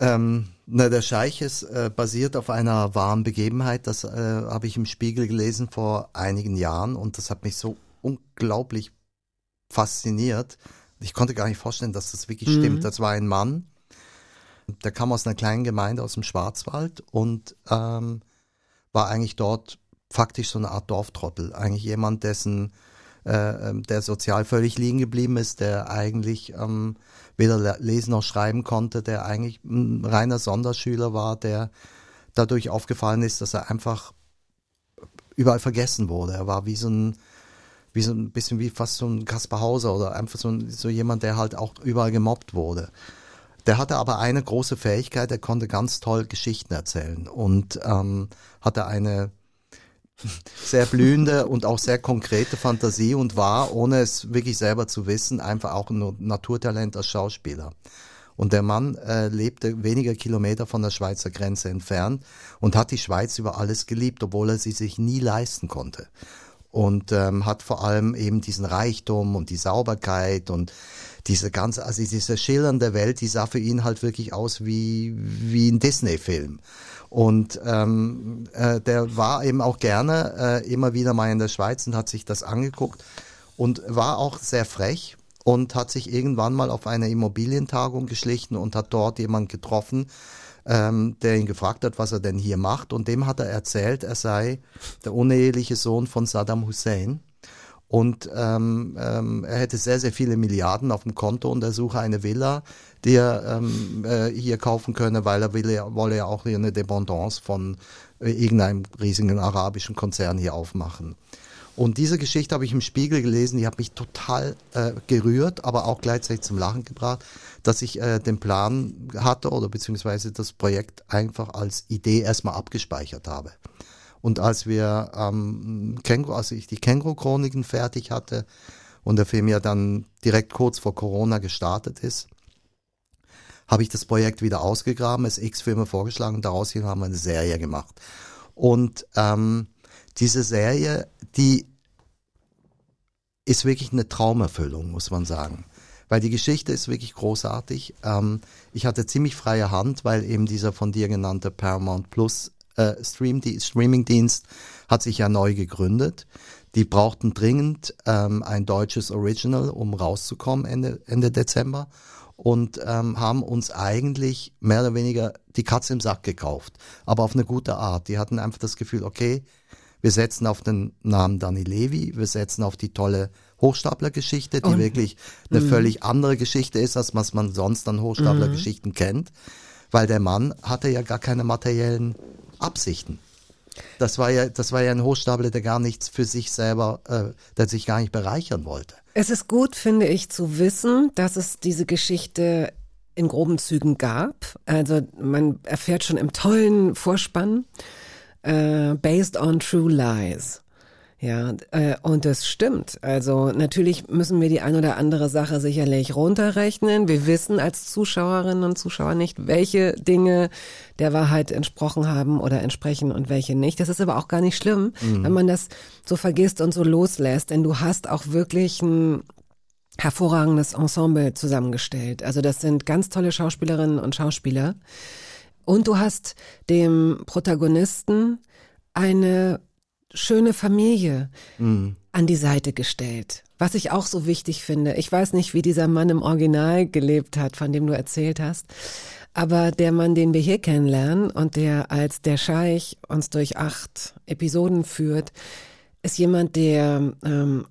Ähm, na, der Scheich ist äh, basiert auf einer wahren Begebenheit. Das äh, habe ich im Spiegel gelesen vor einigen Jahren und das hat mich so unglaublich fasziniert. Ich konnte gar nicht vorstellen, dass das wirklich stimmt. Das war ein Mann, der kam aus einer kleinen Gemeinde aus dem Schwarzwald und ähm, war eigentlich dort faktisch so eine Art Dorftrottel. Eigentlich jemand, dessen äh, ähm, der sozial völlig liegen geblieben ist, der eigentlich ähm, weder le- lesen noch schreiben konnte, der eigentlich ein reiner Sonderschüler war, der dadurch aufgefallen ist, dass er einfach überall vergessen wurde. Er war wie so ein wie so ein bisschen wie fast so ein Kaspar Hauser oder einfach so, ein, so jemand, der halt auch überall gemobbt wurde. Der hatte aber eine große Fähigkeit, er konnte ganz toll Geschichten erzählen und ähm, hatte eine sehr blühende und auch sehr konkrete Fantasie und war, ohne es wirklich selber zu wissen, einfach auch ein Naturtalent als Schauspieler. Und der Mann äh, lebte weniger Kilometer von der Schweizer Grenze entfernt und hat die Schweiz über alles geliebt, obwohl er sie sich nie leisten konnte. Und ähm, hat vor allem eben diesen Reichtum und die Sauberkeit und diese ganze, also diese schildernde Welt, die sah für ihn halt wirklich aus wie, wie ein Disney-Film. Und ähm, äh, der war eben auch gerne äh, immer wieder mal in der Schweiz und hat sich das angeguckt und war auch sehr frech und hat sich irgendwann mal auf eine Immobilientagung geschlichen und hat dort jemand getroffen, ähm, der ihn gefragt hat, was er denn hier macht. Und dem hat er erzählt, er sei der uneheliche Sohn von Saddam Hussein. Und ähm, ähm, er hätte sehr, sehr viele Milliarden auf dem Konto und er suche eine Villa, die er ähm, äh, hier kaufen könne, weil er will, wolle ja auch hier eine Dependance von äh, irgendeinem riesigen arabischen Konzern hier aufmachen. Und diese Geschichte habe ich im Spiegel gelesen, die hat mich total äh, gerührt, aber auch gleichzeitig zum Lachen gebracht, dass ich äh, den Plan hatte oder beziehungsweise das Projekt einfach als Idee erstmal abgespeichert habe. Und als wir ähm, Känguru, als ich die Känguru-Chroniken fertig hatte und der Film ja dann direkt kurz vor Corona gestartet ist, habe ich das Projekt wieder ausgegraben, es X-Filme vorgeschlagen und daraus haben wir eine Serie gemacht. Und ähm, diese Serie, die ist wirklich eine Traumerfüllung, muss man sagen. Weil die Geschichte ist wirklich großartig. Ähm, ich hatte ziemlich freie Hand, weil eben dieser von dir genannte Paramount Plus äh, Stream, die Streaming-Dienst hat sich ja neu gegründet. Die brauchten dringend ähm, ein deutsches Original, um rauszukommen Ende, Ende Dezember und ähm, haben uns eigentlich mehr oder weniger die Katze im Sack gekauft, aber auf eine gute Art. Die hatten einfach das Gefühl, okay, wir setzen auf den Namen Danny Levy, wir setzen auf die tolle Hochstaplergeschichte, die Und- wirklich eine völlig andere Geschichte ist, als was man sonst an Hochstaplergeschichten kennt, weil der Mann hatte ja gar keine materiellen Absichten. Das war ja, das war ja ein Hochstapler, der gar nichts für sich selber, äh, der sich gar nicht bereichern wollte. Es ist gut, finde ich, zu wissen, dass es diese Geschichte in groben Zügen gab. Also man erfährt schon im tollen Vorspann, äh, based on true lies. Ja, äh, und das stimmt. Also natürlich müssen wir die ein oder andere Sache sicherlich runterrechnen. Wir wissen als Zuschauerinnen und Zuschauer nicht, welche Dinge der Wahrheit entsprochen haben oder entsprechen und welche nicht. Das ist aber auch gar nicht schlimm, wenn man das so vergisst und so loslässt, denn du hast auch wirklich ein hervorragendes Ensemble zusammengestellt. Also das sind ganz tolle Schauspielerinnen und Schauspieler. Und du hast dem Protagonisten eine schöne Familie an die Seite gestellt. Was ich auch so wichtig finde. Ich weiß nicht, wie dieser Mann im Original gelebt hat, von dem du erzählt hast. Aber der Mann, den wir hier kennenlernen und der als der Scheich uns durch acht Episoden führt, ist jemand, der ähm,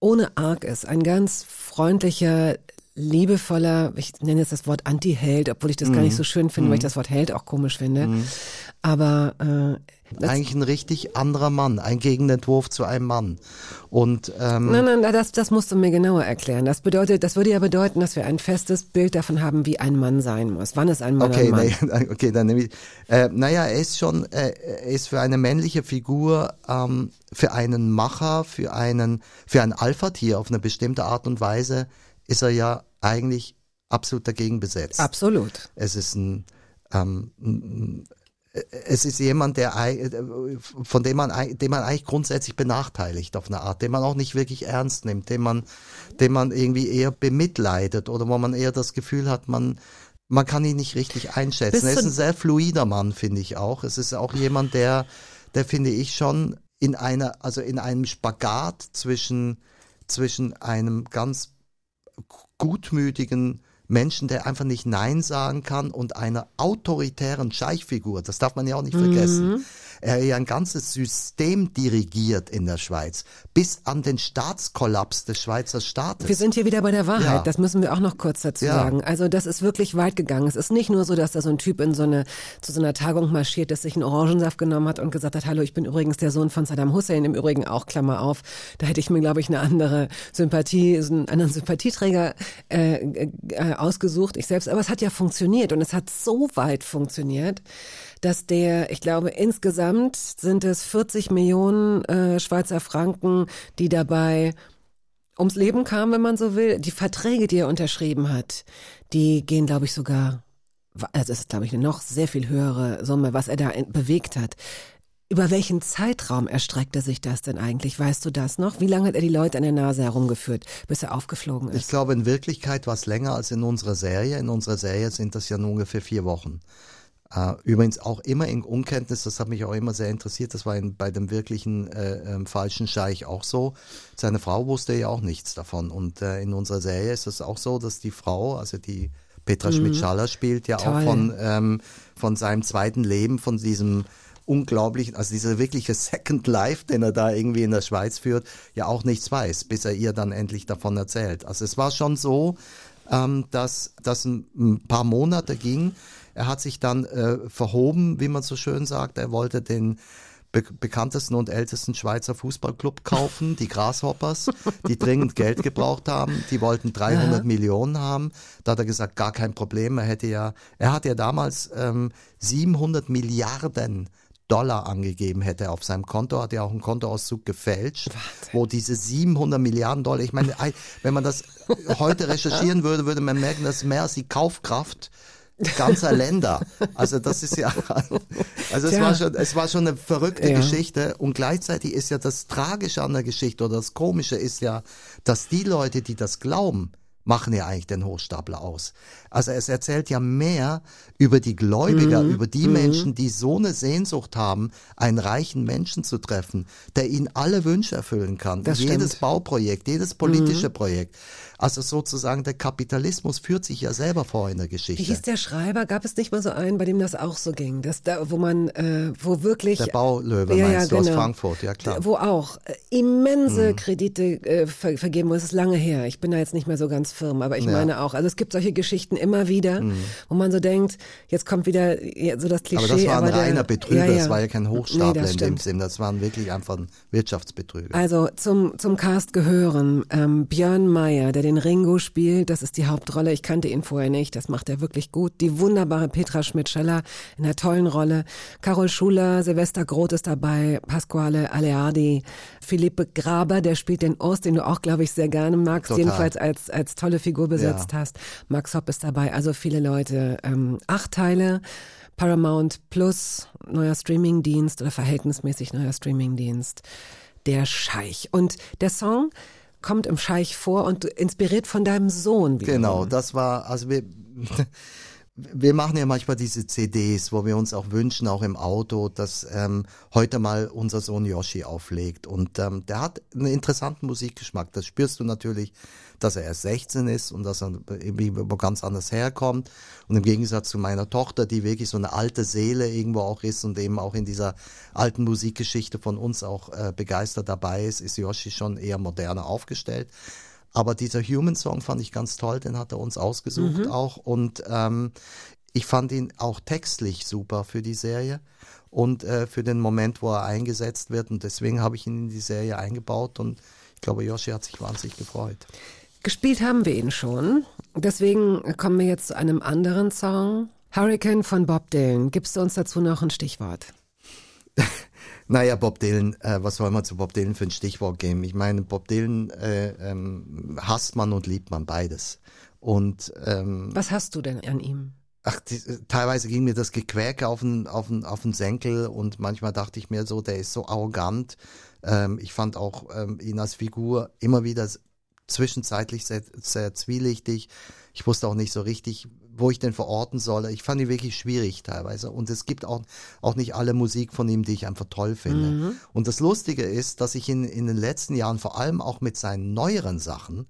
ohne Arg ist. Ein ganz freundlicher, liebevoller, ich nenne jetzt das Wort Anti-Held, obwohl ich das gar nicht so schön finde, weil ich das Wort Held auch komisch finde. Aber äh, Eigentlich ein richtig anderer Mann, ein Gegenentwurf zu einem Mann. Und ähm, nein, nein, das, das musst du mir genauer erklären. Das bedeutet, das würde ja bedeuten, dass wir ein festes Bild davon haben, wie ein Mann sein muss. Wann ist ein Mann Okay, ein Mann? nee, <laughs> okay, dann nehme ich. Äh, naja, er ist schon, äh, er ist für eine männliche Figur, ähm, für einen Macher, für einen, für ein Alpha-Tier auf eine bestimmte Art und Weise ist er ja eigentlich absolut dagegen besetzt. Absolut. Es ist ein, ähm, ein- es ist jemand, der ei- von dem man, den man eigentlich grundsätzlich benachteiligt auf eine Art, den man auch nicht wirklich ernst nimmt, den man, den man irgendwie eher bemitleidet oder wo man eher das Gefühl hat, man, man kann ihn nicht richtig einschätzen. Er ist ein sehr fluider Mann, finde ich auch. Es ist auch jemand, der, der finde ich schon in einer, also in einem Spagat zwischen, zwischen einem ganz gutmütigen Menschen, der einfach nicht Nein sagen kann und einer autoritären Scheichfigur, das darf man ja auch nicht vergessen. Er ja ein ganzes System dirigiert in der Schweiz, bis an den Staatskollaps des Schweizer Staates. Wir sind hier wieder bei der Wahrheit. Ja. Das müssen wir auch noch kurz dazu Ja. sagen. Also das ist wirklich weit gegangen. Es ist nicht nur so, dass da so ein Typ in so eine zu so einer Tagung marschiert, der sich einen Orangensaft genommen hat und gesagt hat: Hallo, ich bin übrigens der Sohn von Saddam Hussein. Im Übrigen auch Klammer auf. Da hätte ich mir, glaube ich, eine andere Sympathie, einen anderen Sympathieträger äh, äh, ausgesucht. Ich selbst. Aber es hat ja funktioniert und es hat so weit funktioniert, dass der, ich glaube, insgesamt sind es 40 Millionen äh, Schweizer Franken, die dabei ums Leben kam, wenn man so will. Die Verträge, die er unterschrieben hat, die gehen, glaube ich, sogar, also es ist, glaube ich, eine noch sehr viel höhere Summe, was er da bewegt hat. Über welchen Zeitraum erstreckte sich das denn eigentlich? Weißt du das noch? Wie lange hat er die Leute an der Nase herumgeführt, bis er aufgeflogen ist? Ich glaube, in Wirklichkeit war es länger als in unserer Serie. In unserer Serie sind das ja nur ungefähr vier Wochen. Äh, übrigens auch immer in Unkenntnis, das hat mich auch immer sehr interessiert, das war in, bei dem wirklichen äh, ähm, falschen Scheich auch so. Seine Frau wusste ja auch nichts davon. Und äh, in unserer Serie ist es auch so, dass die Frau, also die Petra Schmidt-Schaller spielt ja auch Toll. von, ähm, von seinem zweiten Leben, von diesem unglaublichen, also dieser wirkliche <laughs> Second Life, den er da irgendwie in der Schweiz führt, ja auch nichts weiß, bis er ihr dann endlich davon erzählt. Also es war schon so, ähm, dass das ein, ein paar Monate ging. Er hat sich dann äh, verhoben, wie man so schön sagt. Er wollte den be bekanntesten und ältesten Schweizer Fußballclub kaufen, die Grasshoppers, die dringend Geld gebraucht haben. Die wollten 300 Millionen haben. Da hat er gesagt, gar kein Problem. Er hätte ja, er hat ja damals ähm, 700 Milliarden Dollar angegeben hätte auf seinem Konto, hat ja auch einen Kontoauszug gefälscht, wo diese 700 Milliarden Dollar, ich meine, ei, wenn man das heute recherchieren würde, würde man merken, das ist mehr als die Kaufkraft ganzer Länder. Also das ist ja, also es Tja. war schon, es war schon eine verrückte Ja. Geschichte und gleichzeitig ist ja das Tragische an der Geschichte oder das Komische ist ja, dass die Leute, die das glauben, machen ja eigentlich den Hochstapler aus. Also es erzählt ja mehr über die Gläubiger, Mhm. über die Menschen, die so eine Sehnsucht haben, einen reichen Menschen zu treffen, der ihnen alle Wünsche erfüllen kann. Das jedes stimmt. Mhm. Bauprojekt, jedes politische Projekt. Also sozusagen der Kapitalismus führt sich ja selber vor in der Wie Geschichte. hieß der Schreiber? Gab es nicht mal so einen, bei dem das auch so ging? Das da, wo man, äh, wo wirklich. Der Baulöwe Ja, ja, meinst du aus genau. Frankfurt, ja klar. Wo auch äh, immense Kredite äh, ver vergeben wurden. Es ist lange her. Ich bin da jetzt nicht mehr so ganz firm, aber ich Ja. meine auch. Also es gibt solche Geschichten immer wieder, wo man so denkt, jetzt kommt wieder ja, so das Klischee. Aber das war ein der- reiner Betrüger, Ja, ja. das war ja kein Nee, Hochstapler das in dem. Sinn, das waren wirklich einfach ein Wirtschaftsbetrüger. Also zum, zum Cast gehören ähm, Björn Meyer, der den Ringo spielt, das ist die Hauptrolle. Ich kannte ihn vorher nicht, das macht er wirklich gut. Die wunderbare Petra Schmidt-Scheller in einer tollen Rolle. Carol Schuler, Silvester Groth ist dabei, Pasquale Aleardi, Philippe Graber, der spielt den Urs, den du auch, glaube ich, sehr gerne magst, Total. jedenfalls als, als tolle Figur besetzt Ja. hast. Max Hopp ist dabei, also viele Leute. Ähm, acht Teile. Paramount Plus, neuer Streamingdienst oder verhältnismäßig neuer Streamingdienst. Der Scheich. Und der Song kommt im Scheich vor und inspiriert von deinem Sohn. wiederum. Genau, das war, also wir, <laughs> wir machen ja manchmal diese CDs, wo wir uns auch wünschen, auch im Auto, dass ähm, heute mal unser Sohn Yoshi auflegt. Und ähm, der hat einen interessanten Musikgeschmack. Das spürst du natürlich, dass er erst 16 ist und dass er irgendwie wo ganz anders herkommt. Und im Gegensatz zu meiner Tochter, die wirklich so eine alte Seele irgendwo auch ist und eben auch in dieser alten Musikgeschichte von uns auch äh, begeistert dabei ist, ist Yoshi schon eher moderner aufgestellt. Aber dieser Human Song fand ich ganz toll, den hat er uns ausgesucht auch. Und ähm, ich fand ihn auch textlich super für die Serie und äh, für den Moment, wo er eingesetzt wird. Und deswegen habe ich ihn in die Serie eingebaut und ich glaube, Yoshi hat sich wahnsinnig gefreut. Gespielt haben wir ihn schon. Deswegen kommen wir jetzt zu einem anderen Song. Hurricane von Bob Dylan. Gibst du uns dazu noch ein Stichwort? <laughs> Naja, Bob Dylan, äh, was soll man zu Bob Dylan für ein Stichwort geben? Ich meine, Bob Dylan äh, ähm, hasst man und liebt man beides. Und ähm, Was hast du denn an ihm? Ach, die, teilweise ging mir das Gequäke auf den, auf, den, auf den Senkel und manchmal dachte ich mir so, der ist so arrogant. Ähm, ich fand auch ähm, ihn als Figur immer wieder zwischenzeitlich sehr, sehr zwielichtig. Ich wusste auch nicht so richtig, wo ich den verorten soll. Ich fand ihn wirklich schwierig teilweise. Und es gibt auch, auch nicht alle Musik von ihm, die ich einfach toll finde. Und das Lustige ist, dass ich ihn in den letzten Jahren vor allem auch mit seinen neueren Sachen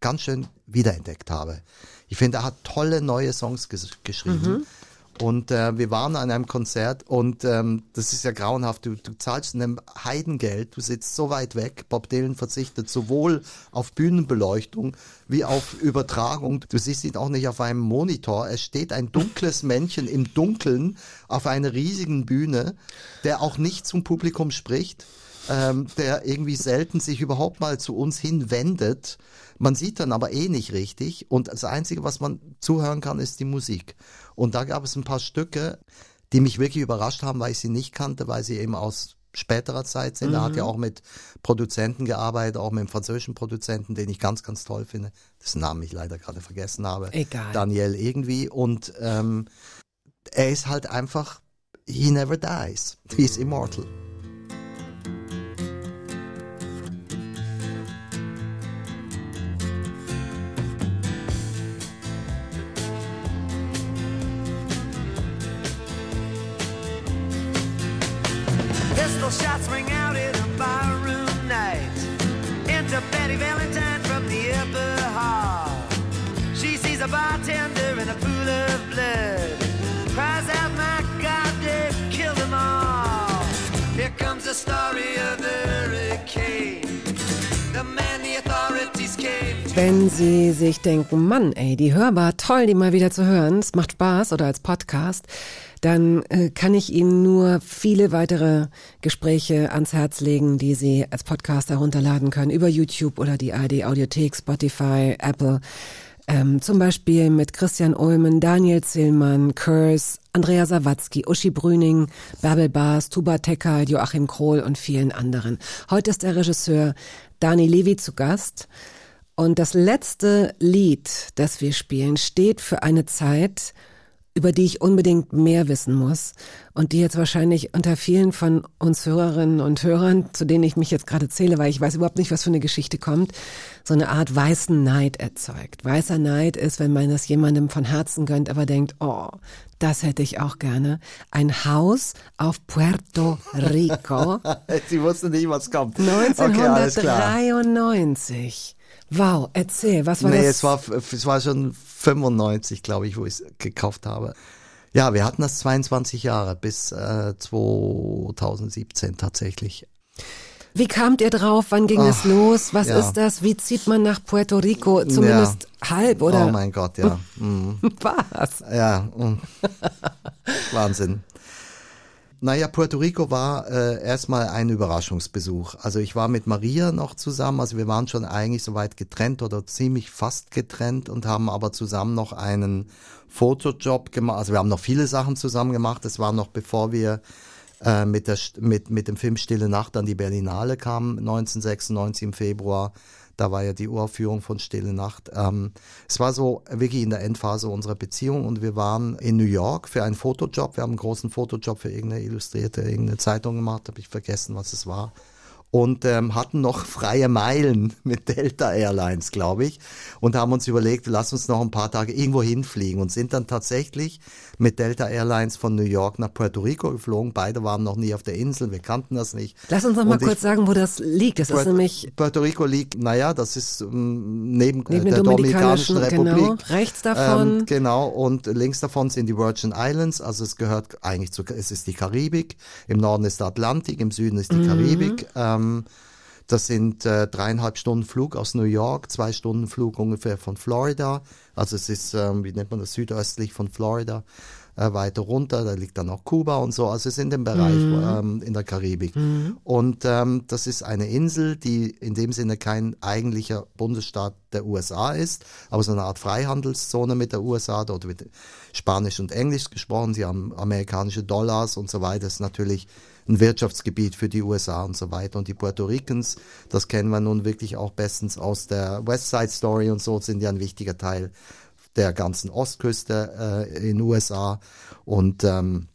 ganz schön wiederentdeckt habe. Ich finde, er hat tolle neue Songs ges geschrieben. Und äh, wir waren an einem Konzert und ähm, das ist ja grauenhaft. Du, du zahlst einem Heidengeld, du sitzt so weit weg. Bob Dylan verzichtet sowohl auf Bühnenbeleuchtung wie auf Übertragung. Du siehst ihn auch nicht auf einem Monitor. Es steht ein dunkles Männchen im Dunkeln auf einer riesigen Bühne, der auch nicht zum Publikum spricht ähm, der irgendwie selten sich überhaupt mal zu uns hinwendet. Man sieht dann aber eh nicht richtig und das Einzige, was man zuhören kann, ist die Musik. Und da gab es ein paar Stücke, die mich wirklich überrascht haben, weil ich sie nicht kannte, weil sie eben aus späterer Zeit sind. Er hat ja auch mit Produzenten gearbeitet, auch mit einem französischen Produzenten, den ich ganz, ganz toll finde, dessen Namen ich leider gerade vergessen habe. Egal. Daniel irgendwie. Und ähm, er ist halt einfach, he never dies. He's immortal. Wenn Sie sich denken, Mann, ey, die hörbar, toll, die mal wieder zu hören, es macht Spaß oder als Podcast, dann äh, kann ich Ihnen nur viele weitere Gespräche ans Herz legen, die Sie als Podcast herunterladen können über YouTube oder die ARD Audiothek, Spotify, Apple. Ähm, zum Beispiel mit Christian Ulmen, Daniel Zillmann, Kurs, Andrea Sawatzki, Uschi Brüning, Bärbel Baas, Tuba Tecker, Joachim Krohl und vielen anderen. Heute ist der Regisseur Dani Levi zu Gast. Und das letzte Lied, das wir spielen, steht für eine Zeit, über die ich unbedingt mehr wissen muss und die jetzt wahrscheinlich unter vielen von uns Hörerinnen und Hörern, zu denen ich mich jetzt gerade zähle, weil ich weiß überhaupt nicht, was für eine Geschichte kommt, so eine Art weißen Neid erzeugt. Weißer Neid ist, wenn man das jemandem von Herzen gönnt, aber denkt, oh, das hätte ich auch gerne. Ein Haus auf Puerto Rico. <laughs> Sie wussten nicht, was kommt. Okay, alles klar. 1993. Wow, erzähl, was war nee, das? es war, es war schon 95, glaube ich, wo ich es gekauft habe. Ja, wir hatten das 22 Jahre bis äh, 2017 tatsächlich. Wie kamt ihr drauf? Wann ging es Ach, los? Was ja. ist das? Wie zieht man nach Puerto Rico? Zumindest halb oder Oh mein Gott, ja. <laughs> Mhm. was? Ja. <laughs> Wahnsinn. Naja, Puerto Rico war äh, erstmal ein Überraschungsbesuch. Also ich war mit Maria noch zusammen, also wir waren schon eigentlich soweit getrennt oder ziemlich fast getrennt und haben aber zusammen noch einen Fotojob gemacht. Also wir haben noch viele Sachen zusammen gemacht. Das war noch bevor wir äh, mit, der, mit, mit dem Film Stille Nacht an die Berlinale kamen, 1996 im Februar. Da war ja die Uraufführung von Stille Nacht. Ähm, es war so wirklich in der Endphase unserer Beziehung und wir waren in New York für einen Fotojob. Wir haben einen großen Fotojob für irgendeine Illustrierte, irgendeine Zeitung gemacht, habe ich vergessen, was es war. Und ähm, hatten noch freie Meilen <laughs> mit Delta Airlines, glaube ich, und haben uns überlegt, lass uns noch ein paar Tage irgendwo hinfliegen und sind dann tatsächlich mit Delta Airlines von New York nach Puerto Rico geflogen. Beide waren noch nie auf der Insel, wir kannten das nicht. Lass uns noch mal Und ich- kurz sagen, wo das liegt. Das ist Puerto, nämlich Puerto Rico liegt, naja, das ist ähm, neben, neben der der Dominikanischen Dominikanischen, Republik. genau, rechts davon. Ähm, genau, und links davon sind die Virgin Islands, also es gehört eigentlich zu, es ist die Karibik, im Norden ist der Atlantik, im Süden ist die Mhm. Karibik. Ähm, das sind äh, dreieinhalb Stunden Flug aus New York, zwei Stunden Flug ungefähr von Florida. Also es ist, ähm, wie nennt man das, südöstlich von Florida. Äh, weiter runter, da liegt dann auch Kuba und so, also es ist in dem Bereich ähm, in der Karibik. Und ähm, das ist eine Insel, die in dem Sinne kein eigentlicher Bundesstaat der USA ist, aber so eine Art Freihandelszone mit der USA. Dort wird Spanisch und Englisch gesprochen, sie haben amerikanische Dollars und so weiter. Das ist natürlich ein Wirtschaftsgebiet für die USA und so weiter. Und die Puerto Ricans, das kennen wir nun wirklich auch bestens aus der West Side Story und so, sind ja ein wichtiger Teil der ganzen Ostküste äh, in USA und ähm,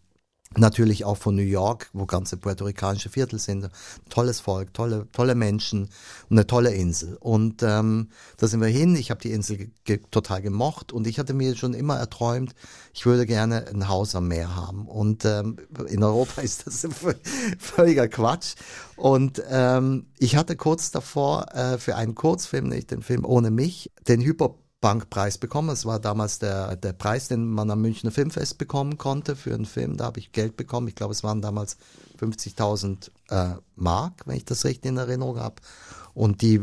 natürlich auch von New York, wo ganze puerto-ricanische Viertel sind. Tolles Volk, tolle, tolle Menschen und eine tolle Insel. Und ähm, da sind wir hin. Ich habe die Insel ge total gemocht und ich hatte mir schon immer erträumt, ich würde gerne ein Haus am Meer haben. Und ähm, in Europa <laughs> ist das vö- völliger Quatsch. Und ähm, ich hatte kurz davor äh, für einen Kurzfilm, nicht den Film Ohne mich, den Hyper Bankpreis bekommen. Es war damals der, der Preis, den man am Münchner Filmfest bekommen konnte für einen Film. Da habe ich Geld bekommen. Ich glaube, es waren damals 50.000 äh, Mark, wenn ich das richtig in Erinnerung habe. Und die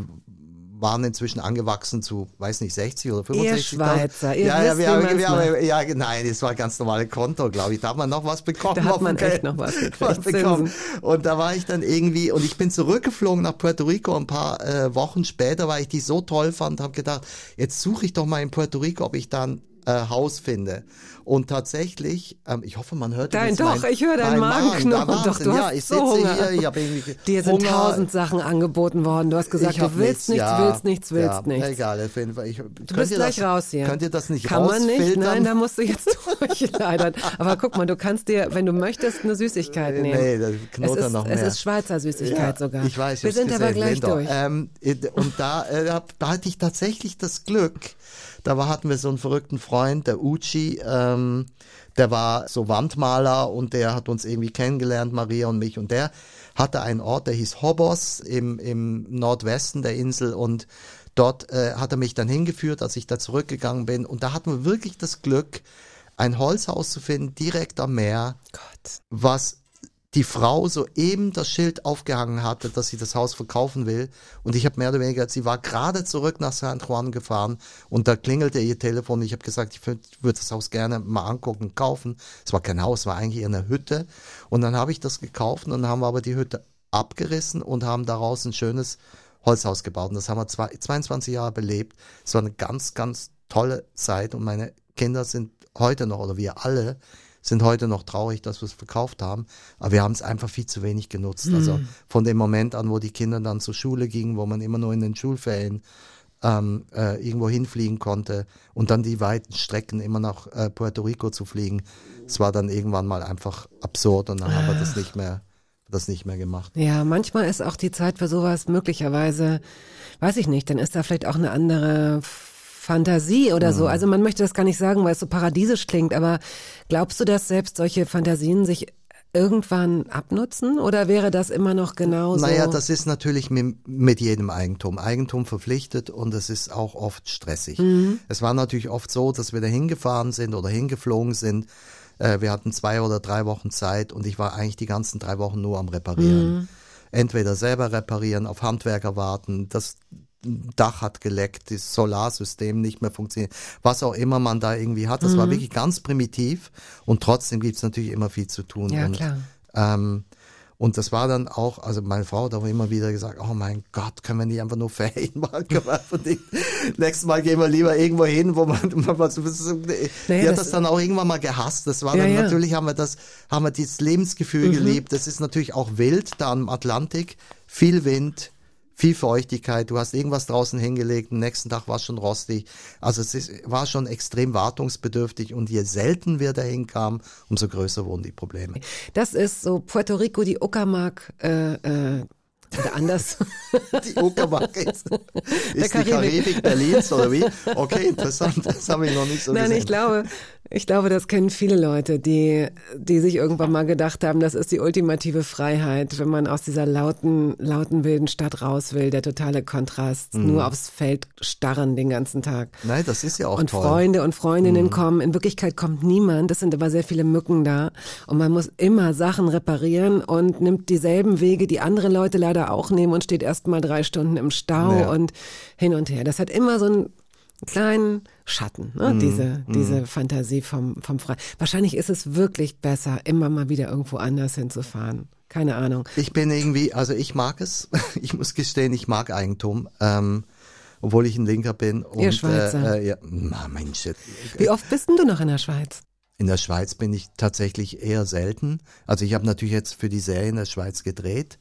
waren inzwischen angewachsen zu, weiß nicht, 60 oder 65. Schweizer, ihr ja, wisst, ja, wir, haben- wir, haben- ja, nein, es war ganz normale Konto, glaube ich. Da hat man noch was bekommen. Da hat man Geld. echt noch was <laughs> was bekommen. Und da war ich dann irgendwie, und ich bin zurückgeflogen nach Puerto Rico ein paar äh, Wochen später, weil ich die so toll fand, habe gedacht, jetzt suche ich doch mal in Puerto Rico, ob ich dann äh, Haus finde. Und tatsächlich, ähm, ich hoffe, man hört Dein, doch, mein, ich höre deinen mein Magen. Magenknurren. Da, Doch, du ja, hast ich so sitze Hunger. hier, ich habe irgendwie Dir sind Hunger. tausend Sachen angeboten worden. Du hast gesagt, du willst nichts, ja, willst nichts, willst ja, nichts. Egal, auf jeden Fall. Ich, Du bist gleich raus hier. Könnt ihr das nicht Kann man nicht? rausfiltern? Nein, da musst du jetzt <laughs> durch, leider. Aber guck mal, du kannst dir, wenn du möchtest, eine Süßigkeit nehmen. Nee, da knurrt es ist, noch Es mehr. ist Schweizer Süßigkeit sogar. Ich weiß, Wir sind aber gleich Linda. durch. Ähm, äh, und da, äh, da hatte ich tatsächlich das Glück. Da war, hatten wir so einen verrückten Freund, der Uchi, ähm, der war so Wandmaler und der hat uns irgendwie kennengelernt, Maria und mich. Und der hatte einen Ort, der hieß Hobos im, im Nordwesten der Insel und dort äh, hat er mich dann hingeführt, als ich da zurückgegangen bin. Und da hatten wir wirklich das Glück, ein Holzhaus zu finden, direkt am Meer Gott. was die Frau soeben das Schild aufgehangen hatte, dass sie das Haus verkaufen will. Und ich habe mehr oder weniger, sie war gerade zurück nach San Juan gefahren und da klingelte ihr Telefon. Ich habe gesagt, ich würde würd das Haus gerne mal angucken, kaufen. Es war kein Haus, es war eigentlich eine Hütte. Und dann habe ich das gekauft und dann haben wir aber die Hütte abgerissen und haben daraus ein schönes Holzhaus gebaut. Und das haben wir zwei, 22 Jahre belebt. Es war eine ganz, ganz tolle Zeit und meine Kinder sind heute noch, oder wir alle, sind heute noch traurig, dass wir es verkauft haben. Aber wir haben es einfach viel zu wenig genutzt. Also von dem Moment an, wo die Kinder dann zur Schule gingen, wo man immer nur in den Schulferien ähm, äh, irgendwo hinfliegen konnte und dann die weiten Strecken immer nach äh, Puerto Rico zu fliegen. Es war dann irgendwann mal einfach absurd und dann haben wir das nicht mehr, das nicht mehr gemacht. Ja, manchmal ist auch die Zeit für sowas möglicherweise, weiß ich nicht, dann ist da vielleicht auch eine andere Fantasie oder Mhm. so. Also man möchte das gar nicht sagen, weil es so paradiesisch klingt, aber glaubst du, dass selbst solche Fantasien sich irgendwann abnutzen oder wäre das immer noch genauso? Naja, das ist natürlich mit, mit jedem Eigentum. Eigentum verpflichtet und es ist auch oft stressig. Es war natürlich oft so, dass wir da hingefahren sind oder hingeflogen sind. Äh, wir hatten zwei oder drei Wochen Zeit und ich war eigentlich die ganzen drei Wochen nur am Reparieren. Entweder selber reparieren, auf Handwerker warten, das Dach hat geleckt, das Solarsystem nicht mehr funktioniert, was auch immer man da irgendwie hat. Das war wirklich ganz primitiv und trotzdem gibt's natürlich immer viel zu tun. Ja, und, klar. Ähm, und das war dann auch, also meine Frau hat auch immer wieder gesagt, oh mein Gott, können wir nicht einfach nur <laughs> Ferien machen? Können wir einfach nicht, nächstes Mal gehen wir lieber irgendwo hin, wo man, man die Naja, hat das- dann auch irgendwann mal gehasst. Das war Ja, dann, ja. Mhm. natürlich haben wir das, haben wir dieses Lebensgefühl geliebt. Das ist natürlich auch wild da am Atlantik. Viel Wind, viel Feuchtigkeit. Du hast irgendwas draußen hingelegt, am nächsten Tag war es schon rostig. Also es ist, war schon extrem wartungsbedürftig und je selten wir dahin kamen, umso größer wurden die Probleme. Das ist so Puerto Rico, die Uckermark, äh, äh, oder anders. <laughs> Die Uckermark <laughs> ist, ist die Karibik. Berlins oder wie? Okay, interessant. Das habe ich noch nicht so Nein, gesehen. ich glaube, ich glaube, das kennen viele Leute, die, die sich irgendwann mal gedacht haben, das ist die ultimative Freiheit, wenn man aus dieser lauten, lauten wilden Stadt raus will, der totale Kontrast, Mhm. nur aufs Feld starren den ganzen Tag. Nein, das ist ja auch und toll. Mhm. Freunde und Freundinnen kommen. In Wirklichkeit kommt niemand. Es sind aber sehr viele Mücken da. Und man muss immer Sachen reparieren und nimmt dieselben Wege, die andere Leute leider auch nehmen und steht erst mal drei Stunden im Stau Ja. und hin und her. Das hat immer so einen kleinen Schatten, ne? diese, diese Fantasie vom, vom Frei. Wahrscheinlich ist es wirklich besser, immer mal wieder irgendwo anders hinzufahren. Keine Ahnung. Ich bin irgendwie, also ich mag es. <laughs> Ich muss gestehen, ich mag Eigentum. Ähm, obwohl ich ein Linker bin. Und, Ihr Schweizer. Äh, äh, ja, na, Mensch, Wie oft bist denn du noch in der Schweiz? in der Schweiz bin ich tatsächlich eher selten. Also ich habe natürlich jetzt für die Serie in der Schweiz gedreht,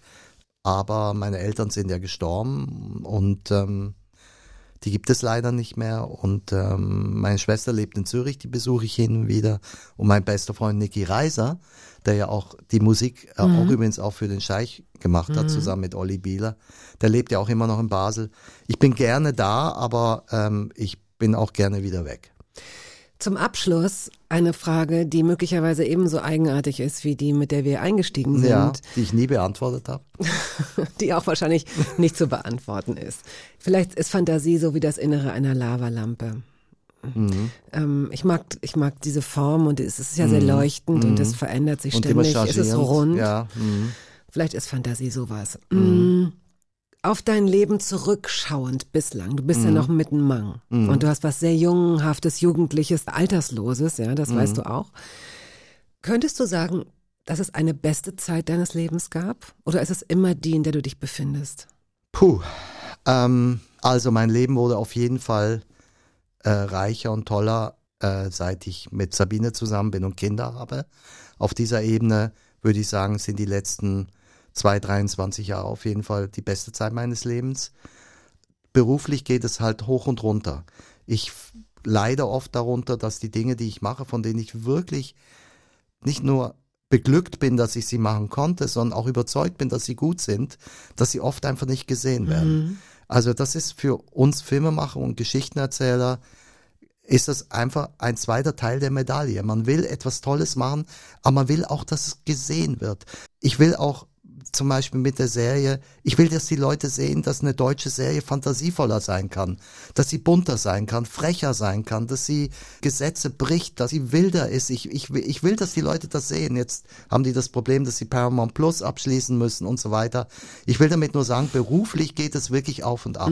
aber meine Eltern sind ja gestorben und ähm, die gibt es leider nicht mehr. Und ähm, meine Schwester lebt in Zürich, die besuche ich hin und wieder. Und mein bester Freund Niki Reiser, der ja auch die Musik äh, auch übrigens auch für den Scheich gemacht hat, zusammen mit Olli Bieler, der lebt ja auch immer noch in Basel. Ich bin gerne da, aber ähm, ich bin auch gerne wieder weg. Zum Abschluss eine Frage, die möglicherweise ebenso eigenartig ist wie die, mit der wir eingestiegen sind. Ja, die ich nie beantwortet habe. <laughs> die auch wahrscheinlich nicht zu beantworten ist. Vielleicht ist Fantasie so wie das Innere einer Lavalampe. Mhm. Ähm, ich mag, ich mag diese Form und es ist ja sehr leuchtend und es verändert sich Mhm. Und immer ständig. Es ist rund. Ja, mhm. Vielleicht ist Fantasie sowas. Mm. Auf dein Leben zurückschauend bislang, du bist Mhm. ja noch mitten Mang und du hast was sehr Jungenhaftes, Jugendliches, Altersloses, ja, das Mhm. weißt du auch. Könntest du sagen, dass es eine beste Zeit deines Lebens gab? Oder ist es immer die, in der du dich befindest? Puh. Ähm, also mein Leben wurde auf jeden Fall äh, reicher und toller äh, seit ich mit Sabine zusammen bin und Kinder habe. Auf dieser Ebene würde ich sagen, sind die letzten zwei, 23 Jahre auf jeden Fall die beste Zeit meines Lebens. Beruflich geht es halt hoch und runter. Ich leide oft darunter, dass die Dinge, die ich mache, von denen ich wirklich nicht nur beglückt bin, dass ich sie machen konnte, sondern auch überzeugt bin, dass sie gut sind, dass sie oft einfach nicht gesehen werden. Also das ist für uns Filmemacher und Geschichtenerzähler ist das einfach ein zweiter Teil der Medaille. Man will etwas Tolles machen, aber man will auch, dass es gesehen wird. Ich will auch zum Beispiel mit der Serie, ich will, dass die Leute sehen, dass eine deutsche Serie fantasievoller sein kann, dass sie bunter sein kann, frecher sein kann, dass sie Gesetze bricht, dass sie wilder ist. Ich, ich, will- ich will, dass die Leute das sehen. Jetzt haben die das Problem, dass sie Paramount Plus abschließen müssen und so weiter. Ich will damit nur sagen, beruflich geht es wirklich auf und ab.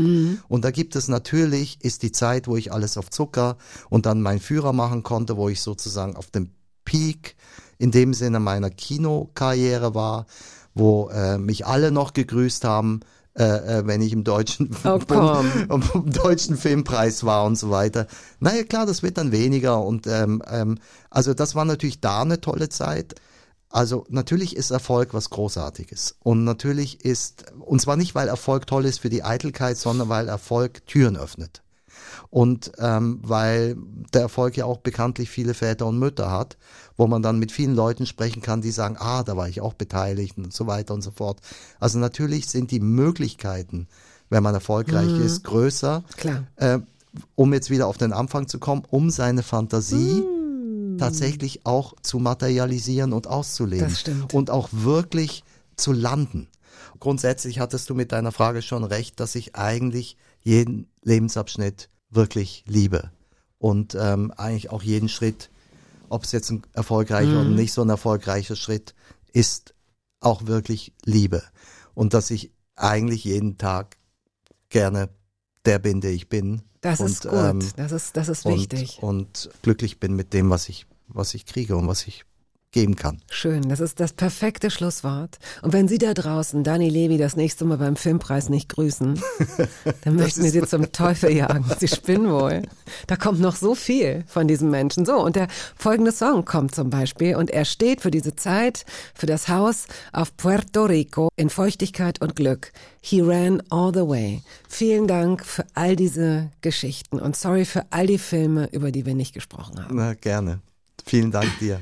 Und da gibt es natürlich, ist die Zeit, wo ich alles auf Zucker und dann meinen Führer machen konnte, wo ich sozusagen auf dem Peak in dem Sinne meiner Kinokarriere war, wo äh, mich alle noch gegrüßt haben, äh, äh, wenn ich im deutschen Oh, <laughs> um, um <laughs> deutschen Filmpreis war und so weiter. Naja, klar, das wird dann weniger und ähm, ähm, also das war natürlich da eine tolle Zeit. Also natürlich ist Erfolg was Großartiges und natürlich ist und zwar nicht weil Erfolg toll ist für die Eitelkeit, sondern weil Erfolg Türen öffnet und ähm, weil der Erfolg ja auch bekanntlich viele Väter und Mütter hat, wo man dann mit vielen Leuten sprechen kann, die sagen, ah, da war ich auch beteiligt und so weiter und so fort. Also natürlich sind die Möglichkeiten, wenn man erfolgreich ist, größer. Klar. Äh, um jetzt wieder auf den Anfang zu kommen, um seine Fantasie tatsächlich auch zu materialisieren und auszuleben. Das stimmt. Und auch wirklich zu landen. Grundsätzlich hattest du mit deiner Frage schon recht, dass ich eigentlich jeden Lebensabschnitt wirklich liebe. Und ähm, eigentlich auch jeden Schritt, ob es jetzt ein erfolgreicher oder nicht so ein erfolgreicher Schritt ist, auch wirklich liebe. Und dass ich eigentlich jeden Tag gerne der bin, der ich bin. Das und, ist gut. ähm, das ist, das ist und, wichtig. und glücklich bin mit dem, was ich, was ich kriege und was ich geben kann. Schön, das ist das perfekte Schlusswort. Und wenn Sie da draußen Dani Levi das nächste Mal beim Filmpreis nicht grüßen, <laughs> dann möchten wir Sie zum Teufel jagen. Sie spinnen wohl. Da kommt noch so viel von diesem Menschen. So, und der folgende Song kommt zum Beispiel und er steht für diese Zeit, für das Haus auf Puerto Rico in Feuchtigkeit und Glück. He ran all the way. Vielen Dank für all diese Geschichten und sorry für all die Filme, über die wir nicht gesprochen haben. Na, gerne. Vielen Dank dir.